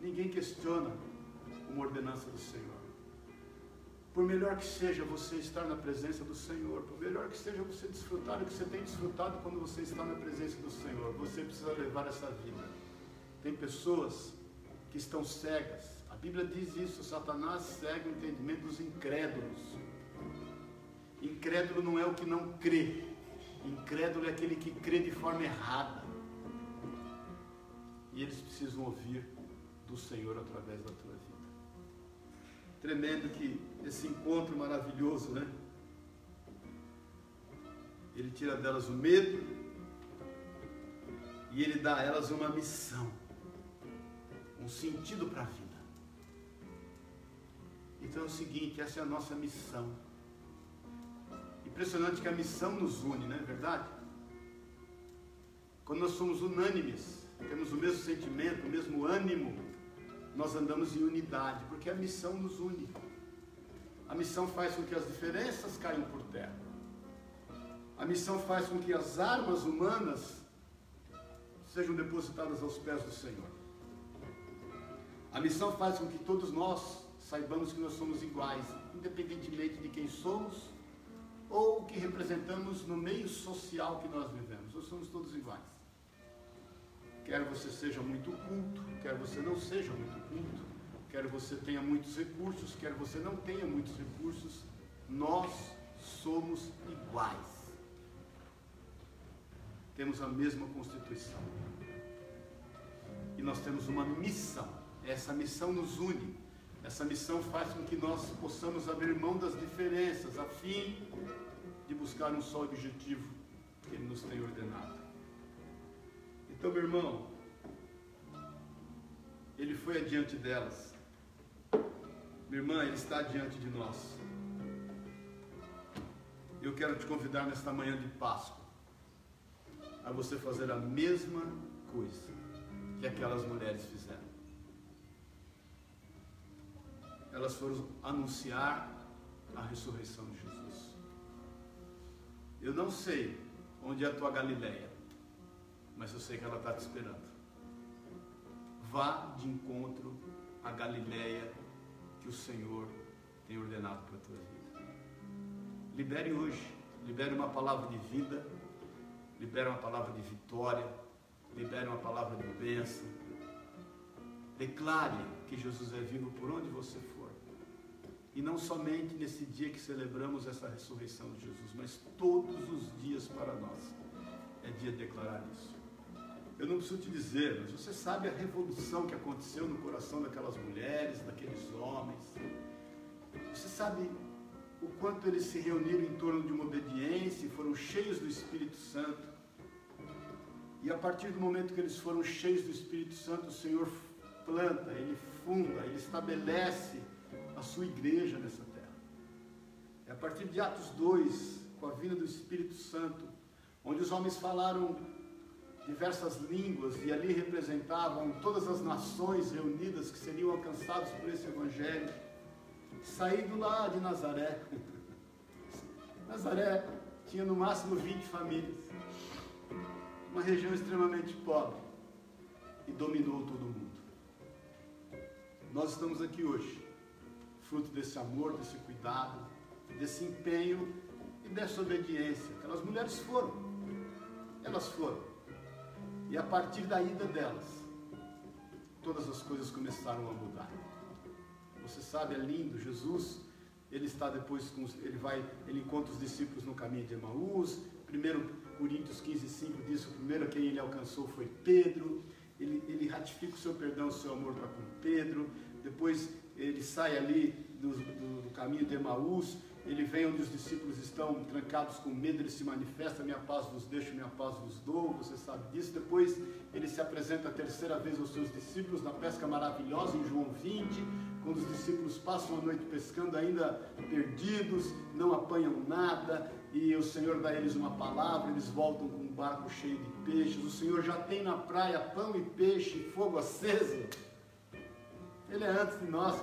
Ninguém questiona uma ordenança do Senhor. Por melhor que seja você estar na presença do Senhor, por melhor que seja você desfrutar o que você tem desfrutado quando você está na presença do Senhor, você precisa levar essa vida. Tem pessoas que estão cegas. A Bíblia diz isso: Satanás cega o entendimento dos incrédulos. Incrédulo não é o que não crê, incrédulo é aquele que crê de forma errada. E eles precisam ouvir do Senhor através da tua vida. Tremendo que esse encontro maravilhoso, né? Ele tira delas o medo e ele dá a elas uma missão, um sentido para a vida. Então é o seguinte, essa é a nossa missão. Impressionante que a missão nos une, não é verdade? Quando nós somos unânimes, temos o mesmo sentimento, o mesmo ânimo, nós andamos em unidade, porque a missão nos une. A missão faz com que as diferenças caiam por terra. A missão faz com que as armas humanas sejam depositadas aos pés do Senhor. A missão faz com que todos nós saibamos que nós somos iguais, independentemente de quem somos ou o que representamos no meio social que nós vivemos. Nós somos todos iguais. Quer você seja muito culto, quer você não seja muito culto, quer você tenha muitos recursos, quer você não tenha muitos recursos, nós somos iguais. Temos a mesma Constituição. E nós temos uma missão. Essa missão nos une. Essa missão faz com que nós possamos abrir mão das diferenças, a fim de buscar um só objetivo que Ele nos tem ordenado. Então, meu irmão, ele foi adiante delas. Minha irmã, ele está diante de nós. Eu quero te convidar nesta manhã de Páscoa a você fazer a mesma coisa que aquelas mulheres fizeram. Elas foram anunciar a ressurreição de Jesus. Eu não sei onde é a tua Galileia mas eu sei que ela está te esperando. Vá de encontro à Galileia que o Senhor tem ordenado para a tua vida. Libere hoje, libere uma palavra de vida, libere uma palavra de vitória, libere uma palavra de bênção. Declare que Jesus é vivo por onde você for. E não somente nesse dia que celebramos essa ressurreição de Jesus, mas todos os dias para nós. É dia de declarar isso. Eu não preciso te dizer, mas você sabe a revolução que aconteceu no coração daquelas mulheres, daqueles homens. Você sabe o quanto eles se reuniram em torno de uma obediência e foram cheios do Espírito Santo. E a partir do momento que eles foram cheios do Espírito Santo, o Senhor planta, Ele funda, Ele estabelece sua igreja nessa terra. É a partir de Atos 2, com a vinda do Espírito Santo, onde os homens falaram diversas línguas e ali representavam todas as nações reunidas que seriam alcançadas por esse evangelho. Saído lá de Nazaré. Nazaré tinha no máximo 20 famílias. Uma região extremamente pobre e dominou todo mundo. Nós estamos aqui hoje, fruto desse amor, desse cuidado, desse empenho e dessa obediência. Aquelas mulheres foram. Elas foram. E a partir da ida delas, todas as coisas começaram a mudar. Você sabe, é lindo, Jesus, ele está depois com, ele vai, ele encontra os discípulos no caminho de Emaús. Primeiro Coríntios 15, 5 diz que o primeiro a quem ele alcançou foi Pedro. Ele, ele ratifica o seu perdão, o seu amor para com Pedro. Depois ele sai ali do, do, do caminho de Emaús ele vem onde os discípulos estão trancados com medo, ele se manifesta, minha paz vos deixo, minha paz vos dou, você sabe disso. Depois ele se apresenta a terceira vez aos seus discípulos na pesca maravilhosa em João 20, quando os discípulos passam a noite pescando ainda perdidos, não apanham nada, e o Senhor dá a eles uma palavra, eles voltam com um barco cheio de peixes. O Senhor já tem na praia pão e peixe, fogo aceso. Ele é antes de nós,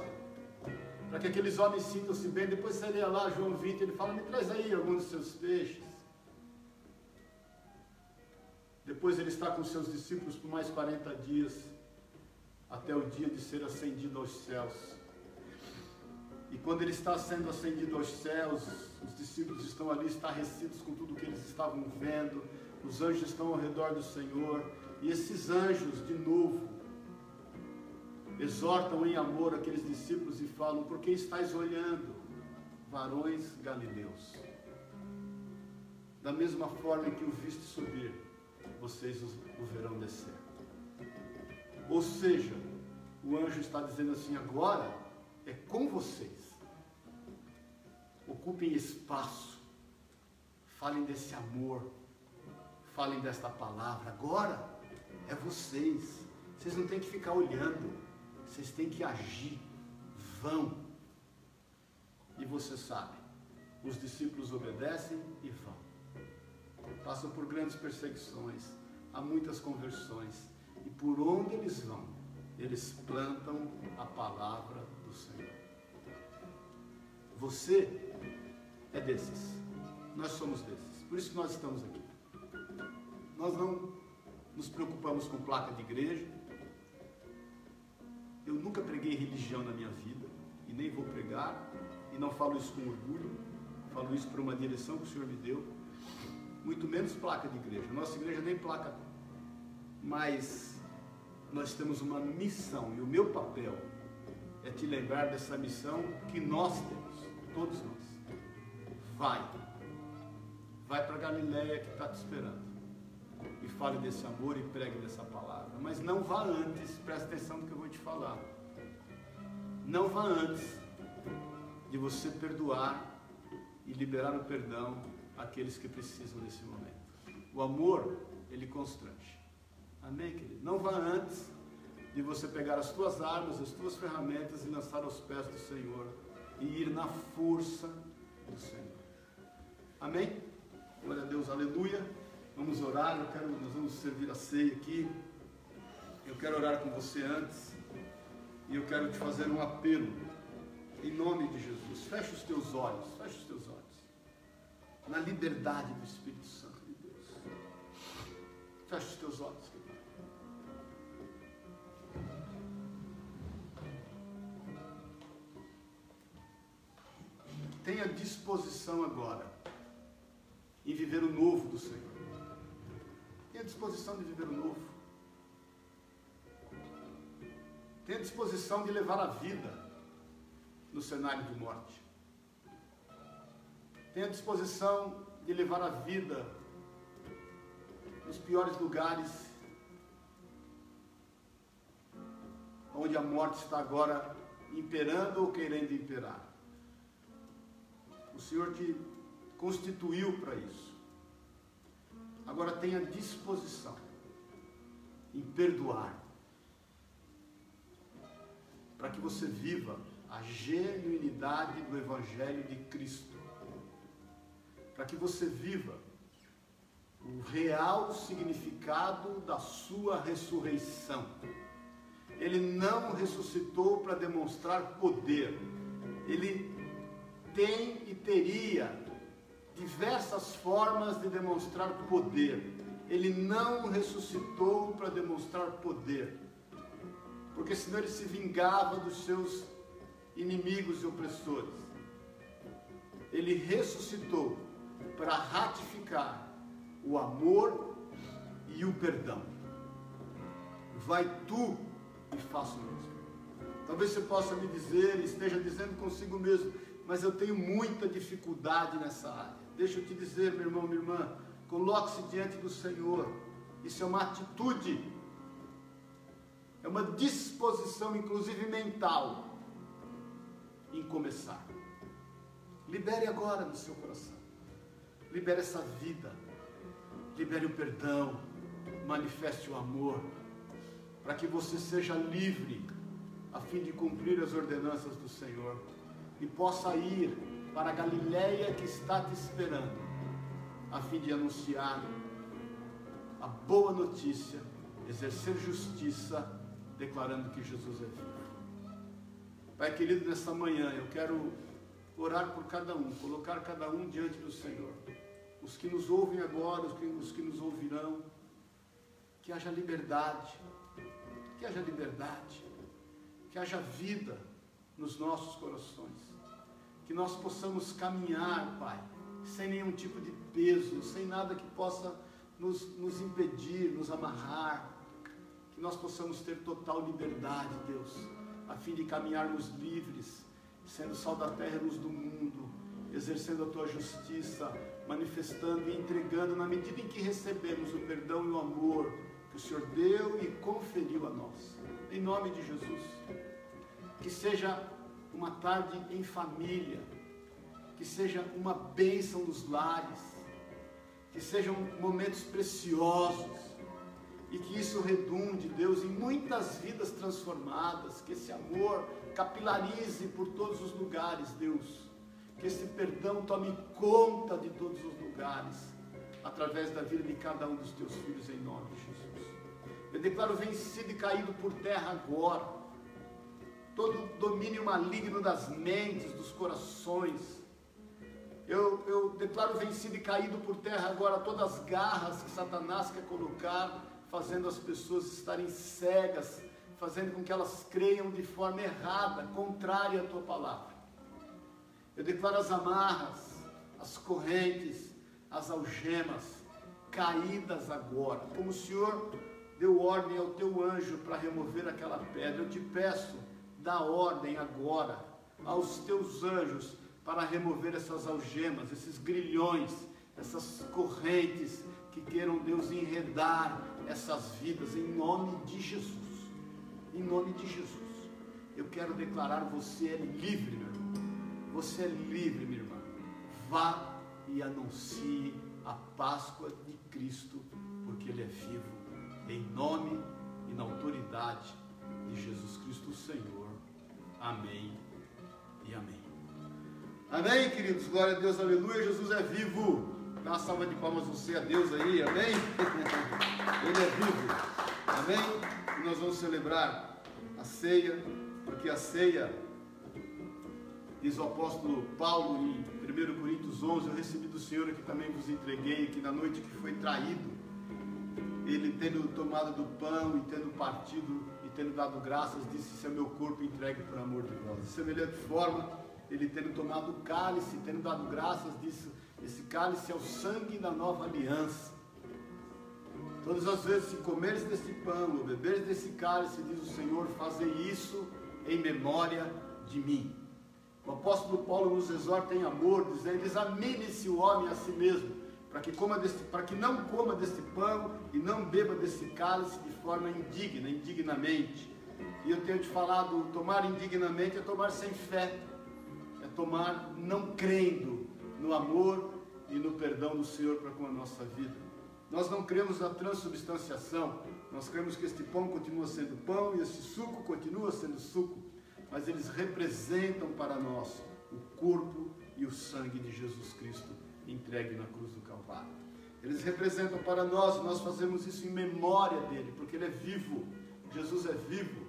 para que aqueles homens sintam-se bem. Depois lê lá João 20, ele fala: Me traz aí alguns dos seus peixes. Depois ele está com seus discípulos por mais 40 dias, até o dia de ser ascendido aos céus. E quando ele está sendo ascendido aos céus, os discípulos estão ali estarrecidos com tudo que eles estavam vendo, os anjos estão ao redor do Senhor, e esses anjos, de novo, exortam em amor aqueles discípulos e falam: Por que estáis olhando, varões galileus? Da mesma forma que o viste subir, vocês o verão descer. Ou seja, o anjo está dizendo assim: agora é com vocês. Ocupem espaço, falem desse amor, falem desta palavra. Agora é vocês. Vocês não têm que ficar olhando vocês têm que agir. Vão. E você sabe, os discípulos obedecem e vão. Passam por grandes perseguições, há muitas conversões. E por onde eles vão, eles plantam a palavra do Senhor. Você é desses. Nós somos desses. Por isso que nós estamos aqui. Nós não nos preocupamos com placa de igreja, eu nunca preguei religião na minha vida e nem vou pregar, e não falo isso com orgulho, falo isso por uma direção que o Senhor me deu, muito menos placa de igreja. Nossa igreja nem placa, mas nós temos uma missão e o meu papel é te lembrar dessa missão que nós temos, todos nós. Vai, vai para Galiléia que está te esperando e fale desse amor e pregue dessa palavra. Mas não vá antes, presta atenção no que eu vou te falar. Não vá antes de você perdoar e liberar o perdão àqueles que precisam nesse momento. O amor, ele constrange. Amém, querido? Não vá antes de você pegar as tuas armas, as tuas ferramentas e lançar aos pés do Senhor e ir na força do Senhor. Amém? Glória a Deus, aleluia. Vamos orar, eu quero, nós vamos servir a ceia aqui. Eu quero orar com você antes. E eu quero te fazer um apelo. Em nome de Jesus. Feche os teus olhos. Feche os teus olhos. Na liberdade do Espírito Santo de Deus. Feche os teus olhos. Tenha disposição agora em viver o novo do Senhor. Tenha disposição de viver o novo. Tenha disposição de levar a vida no cenário de morte. Tenha disposição de levar a vida nos piores lugares onde a morte está agora imperando ou querendo imperar. O Senhor te constituiu para isso. Agora tenha disposição em perdoar, para que você viva a genuinidade do Evangelho de Cristo, para que você viva o real significado da sua ressurreição. Ele não ressuscitou para demonstrar poder, ele tem e teria diversas formas de demonstrar poder. Ele não ressuscitou para demonstrar poder, porque senão ele se vingava dos seus inimigos e opressores. Ele ressuscitou para ratificar o amor e o perdão. Vai tu e faça o mesmo. Talvez você possa me dizer, esteja dizendo consigo mesmo, mas eu tenho muita dificuldade nessa área. Deixa eu te dizer, meu irmão, minha irmã, coloque-se diante do Senhor. Isso é uma atitude, é uma disposição, inclusive mental, em começar. Libere agora no seu coração. Libere essa vida. Libere o perdão. Manifeste o amor. Para que você seja livre a fim de cumprir as ordenanças do Senhor e possa ir para a Galiléia que está te esperando, a fim de anunciar a boa notícia, exercer justiça, declarando que Jesus é vivo. Pai querido, nesta manhã eu quero orar por cada um, colocar cada um diante do Senhor. Os que nos ouvem agora, os que, os que nos ouvirão, que haja liberdade, que haja liberdade, que haja vida nos nossos corações, que nós possamos caminhar, Pai, sem nenhum tipo de peso, sem nada que possa nos, nos impedir, nos amarrar, que nós possamos ter total liberdade, Deus, a fim de caminharmos livres, sendo sal da terra e luz do mundo, exercendo a tua justiça, manifestando e entregando na medida em que recebemos o perdão e o amor que o Senhor deu e conferiu a nós. Em nome de Jesus. Que seja uma tarde em família, que seja uma bênção nos lares, que sejam momentos preciosos e que isso redunde, Deus, em muitas vidas transformadas, que esse amor capilarize por todos os lugares, Deus, que esse perdão tome conta de todos os lugares, através da vida de cada um dos teus filhos, em nome de Jesus. Eu declaro vencido e caído por terra agora, todo domínio maligno das mentes, dos corações, eu, eu, declaro vencido e caído por terra agora todas as garras que Satanás quer colocar fazendo as pessoas estarem cegas, fazendo com que elas creiam de forma errada, contrária à tua palavra. Eu declaro as amarras, as correntes, as algemas caídas agora, como o Senhor deu ordem ao teu anjo para remover aquela pedra. Eu te peço, dá ordem agora aos teus anjos para remover essas algemas, esses grilhões, essas correntes que queiram, Deus, enredar essas vidas em nome de Jesus. Em nome de Jesus. Eu quero declarar: você é livre, meu irmão. Você é livre, minha irmã. Vá e anuncie a Páscoa de Cristo, porque Ele é vivo. Em nome e na autoridade de Jesus Cristo, o Senhor. Amém e amém. Amém, queridos. Glória a Deus, aleluia. Jesus é vivo. Dá uma salva de palmas você a Deus aí, amém? Ele é vivo, amém? E nós vamos celebrar a ceia, porque a ceia, diz o apóstolo Paulo em 1 Coríntios 11, eu recebi do Senhor que também vos entreguei, que na noite que foi traído, ele tendo tomado do pão e tendo partido e tendo dado graças, disse: é meu corpo entregue por amor de vós. De semelhante forma, ele tendo tomado o cálice, tendo dado graças, disse: esse cálice é o sangue da nova aliança. Todas as vezes que comeres desse pão ou beberes desse cálice, diz o Senhor, fazei isso em memória de mim. O apóstolo Paulo nos exorta em amor, dizendo: examine-se o homem a si mesmo, para que, coma para que não coma desse pão e não beba desse cálice de forma indigna, indignamente. E eu tenho te falado, tomar indignamente é tomar sem fé, é tomar não crendo, no amor e no perdão do Senhor para com a nossa vida. Nós não cremos na transubstanciação, nós cremos que este pão continua sendo pão e este suco continua sendo suco, mas eles representam para nós o corpo e o sangue de Jesus Cristo entregue na cruz do Calvário. Eles representam para nós, nós fazemos isso em memória dele, porque ele é vivo, Jesus é vivo.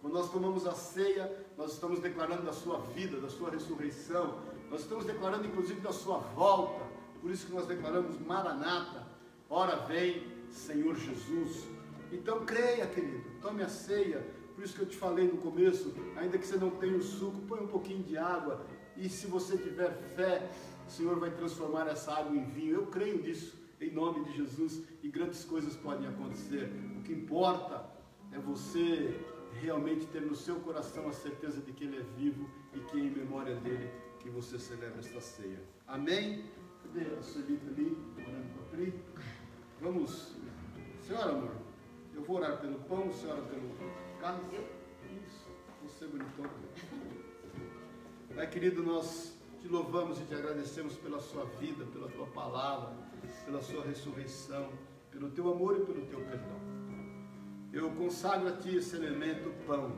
Quando nós tomamos a ceia, nós estamos declarando da sua vida, da sua ressurreição, nós estamos declarando inclusive da sua volta. Por isso que nós declaramos Maranata. Ora vem, Senhor Jesus. Então creia, querido. Tome a ceia. Por isso que eu te falei no começo, ainda que você não tenha o suco, põe um pouquinho de água. E se você tiver fé, o Senhor vai transformar essa água em vinho. Eu creio nisso, em nome de Jesus. E grandes coisas podem acontecer. O que importa é você realmente ter no seu coração a certeza de que Ele é vivo e que em memória dele que você celebra esta ceia. Amém? Cadê a Celita ali, orando com a Pri? Vamos. Senhora, amor, eu vou orar pelo pão, senhora pelo cálice. Isso, você é bonitão. Pai querido, nós Te louvamos e te agradecemos pela sua vida, pela tua palavra, pela sua ressurreição, pelo teu amor e pelo teu perdão. Eu consagro a ti esse elemento pão,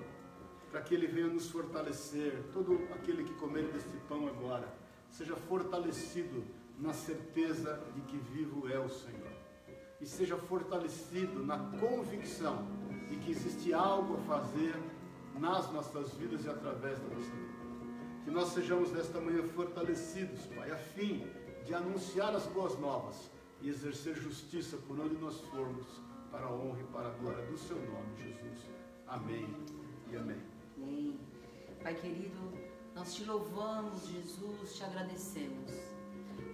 para que ele venha nos fortalecer. Todo aquele que comer deste pão agora seja fortalecido na certeza de que vivo é o Senhor. E seja fortalecido na convicção de que existe algo a fazer nas nossas vidas e através da nossa vida. Que nós sejamos nesta manhã fortalecidos, Pai, a fim de anunciar as boas novas e exercer justiça por onde nós formos, para a honra e para a glória do Seu nome, Jesus. Amém e amém. Pai querido, nós te louvamos, Jesus, te agradecemos,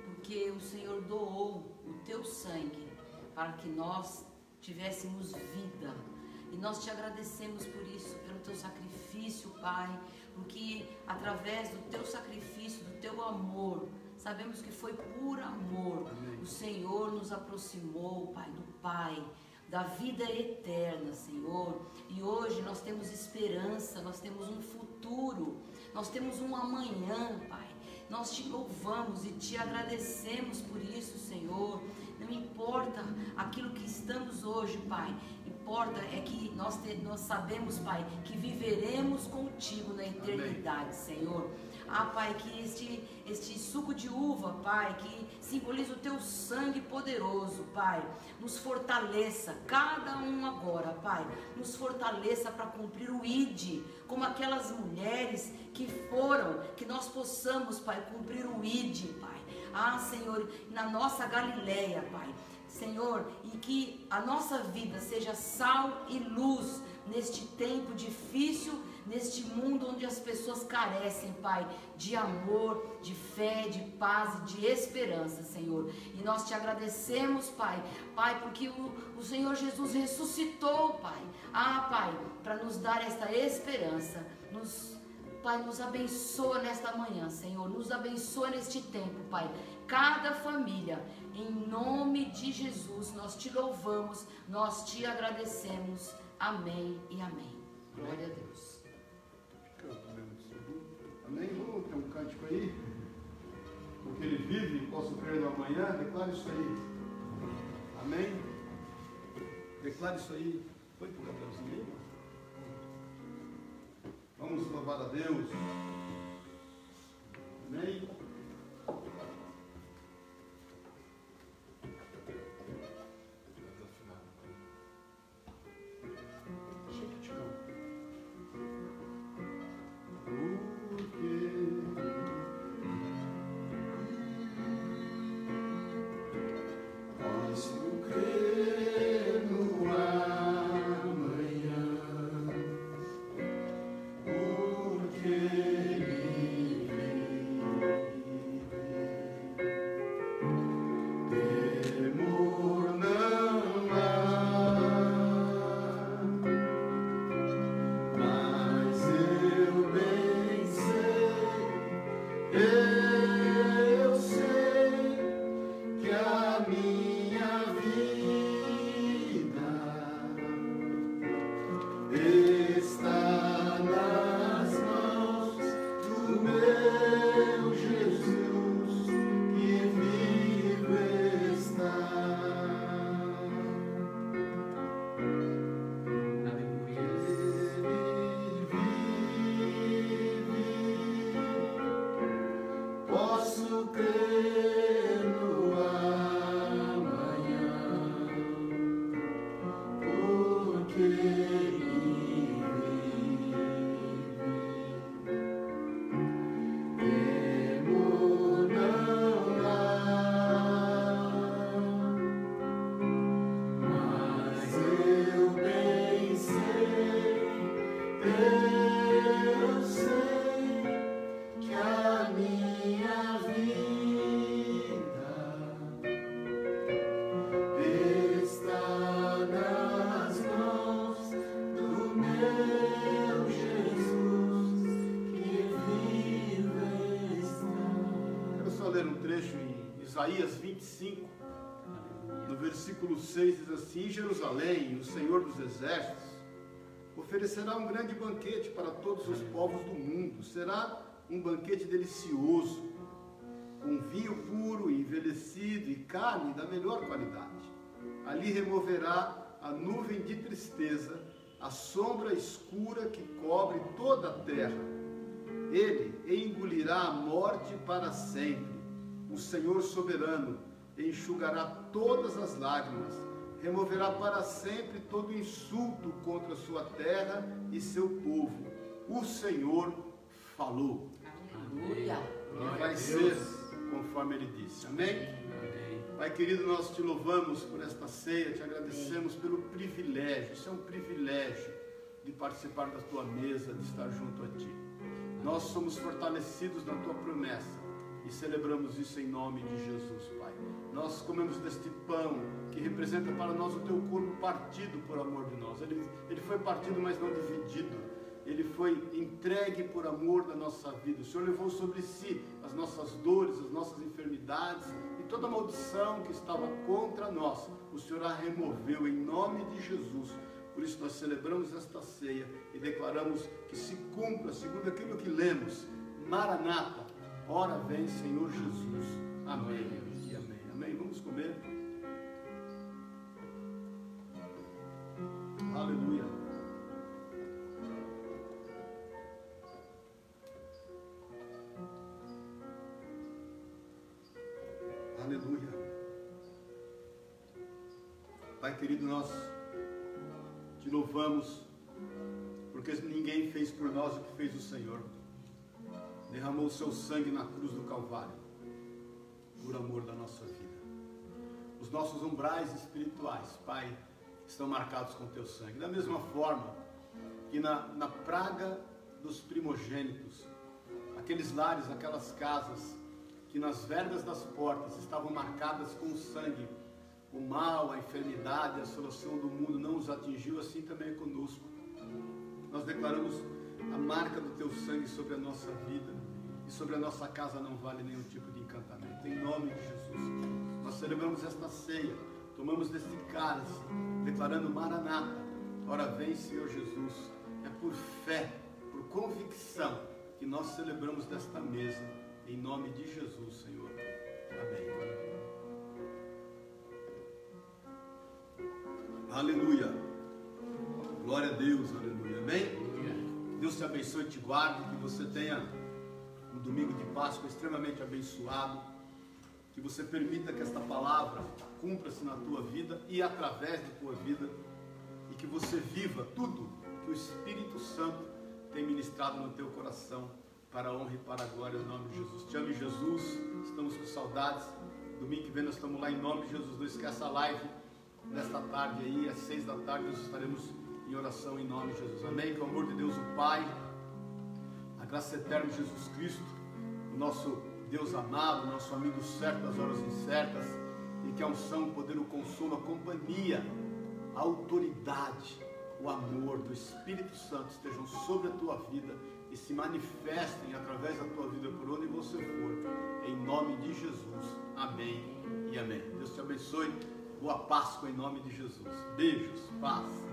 porque o Senhor doou o teu sangue para que nós tivéssemos vida. E nós te agradecemos por isso, pelo teu sacrifício, Pai, porque através do teu sacrifício, do teu amor, sabemos que foi por amor. Amém. O Senhor nos aproximou, Pai, do Pai, da vida eterna, Senhor. E hoje nós temos esperança, nós temos um futuro, nós temos um amanhã, Pai. Nós te louvamos e te agradecemos por isso, Senhor. Não importa aquilo que estamos hoje, Pai. Importa é que nós, te- nós sabemos, Pai, que viveremos contigo na eternidade, Senhor. Ah, Pai, que este, este suco de uva, Pai, que simboliza o teu sangue poderoso, Pai, nos fortaleça, cada um agora, Pai, nos fortaleça para cumprir o ID, como aquelas mulheres que foram, que nós possamos, Pai, cumprir o ID, Pai. Ah, Senhor, na nossa Galileia, Pai. Senhor, e que a nossa vida seja sal e luz neste tempo difícil, neste mundo onde as pessoas carecem, Pai, de amor, de fé, de paz e de esperança, Senhor. E nós te agradecemos, Pai, Pai, porque o, o Senhor Jesus ressuscitou, Pai. Ah, Pai, para nos dar esta esperança, nos Pai, nos abençoa nesta manhã, Senhor. Nos abençoa neste tempo, Pai. Cada família, em nome de Jesus, nós te louvamos, nós te agradecemos. Amém e amém. Glória a Deus. Amém? Vamos ter um cântico aí. Porque ele vive, posso crer no amanhã. Declare isso aí. Amém? Declare isso aí. Foi pro Gabrielzinho aí? Vamos louvar a Deus. Amém? Isaías 25. No versículo 6 diz assim: Em Jerusalém, o Senhor dos Exércitos oferecerá um grande banquete para todos os povos do mundo. Será um banquete delicioso, com vinho puro, envelhecido e carne da melhor qualidade. Ali removerá a nuvem de tristeza, a sombra escura que cobre toda a terra. Ele engolirá a morte para sempre. O Senhor soberano enxugará todas as lágrimas, removerá para sempre todo insulto contra sua terra e seu povo. O Senhor falou. Aleluia. E vai ser conforme ele disse. Amém? Pai querido, nós te louvamos por esta ceia, te agradecemos pelo privilégio, isso é um privilégio de participar da tua mesa, de estar junto a ti. Nós somos fortalecidos na tua promessa e celebramos isso em nome de Jesus, Pai. Nós comemos deste pão que representa para nós o teu corpo partido por amor de nós. Ele, ele foi partido, mas não dividido ele foi entregue por amor da nossa vida. O Senhor levou sobre si as nossas dores, as nossas enfermidades e toda maldição que estava contra nós. O Senhor a removeu em nome de Jesus. Por isso nós celebramos esta ceia e declaramos que se cumpra segundo aquilo que lemos. Maranata, ora vem Senhor Jesus. Amém. E amém. Amém. Vamos comer. Aleluia. Pai querido, nós te louvamos, porque ninguém fez por nós o que fez o Senhor. Derramou o seu sangue na cruz do Calvário, por amor da nossa vida. Os nossos umbrais espirituais, Pai, estão marcados com teu sangue. Da mesma forma que na, na praga dos primogênitos, aqueles lares, aquelas casas, que nas vergas das portas estavam marcadas com sangue o mal, a enfermidade, a solução do mundo não os atingiu, assim também é conosco. Nós declaramos a marca do teu sangue sobre a nossa vida e sobre a nossa casa não vale nenhum tipo de encantamento. Em nome de Jesus, nós celebramos esta ceia, tomamos deste cálice, declarando Maranata. Ora vem, Senhor Jesus. É por fé, por convicção que nós celebramos desta mesa, em nome de Jesus, Senhor. Amém. Aleluia. Glória a Deus, aleluia. Amém? Deus te abençoe e te guarde, que você tenha um domingo de Páscoa extremamente abençoado, que você permita que esta palavra cumpra-se na tua vida e através da tua vida, e que você viva tudo que o Espírito Santo tem ministrado no teu coração, para a honra e para a glória, em nome de Jesus. Te amo, Jesus, estamos com saudades. Domingo que vem nós estamos lá em nome de Jesus. Não esqueça a live nesta tarde aí, às seis da tarde, nós estaremos em oração em nome de Jesus. Amém? Com o amor de Deus, o Pai, graça eterna de Jesus Cristo, nosso Deus amado, nosso amigo certo das horas incertas, e que a unção, o poder, o consolo, a companhia, a autoridade, o amor do Espírito Santo estejam sobre a tua vida e se manifestem através da tua vida por onde você for, em nome de Jesus. Amém e amém. Deus te abençoe. Boa Páscoa em nome de Jesus. Beijos, paz.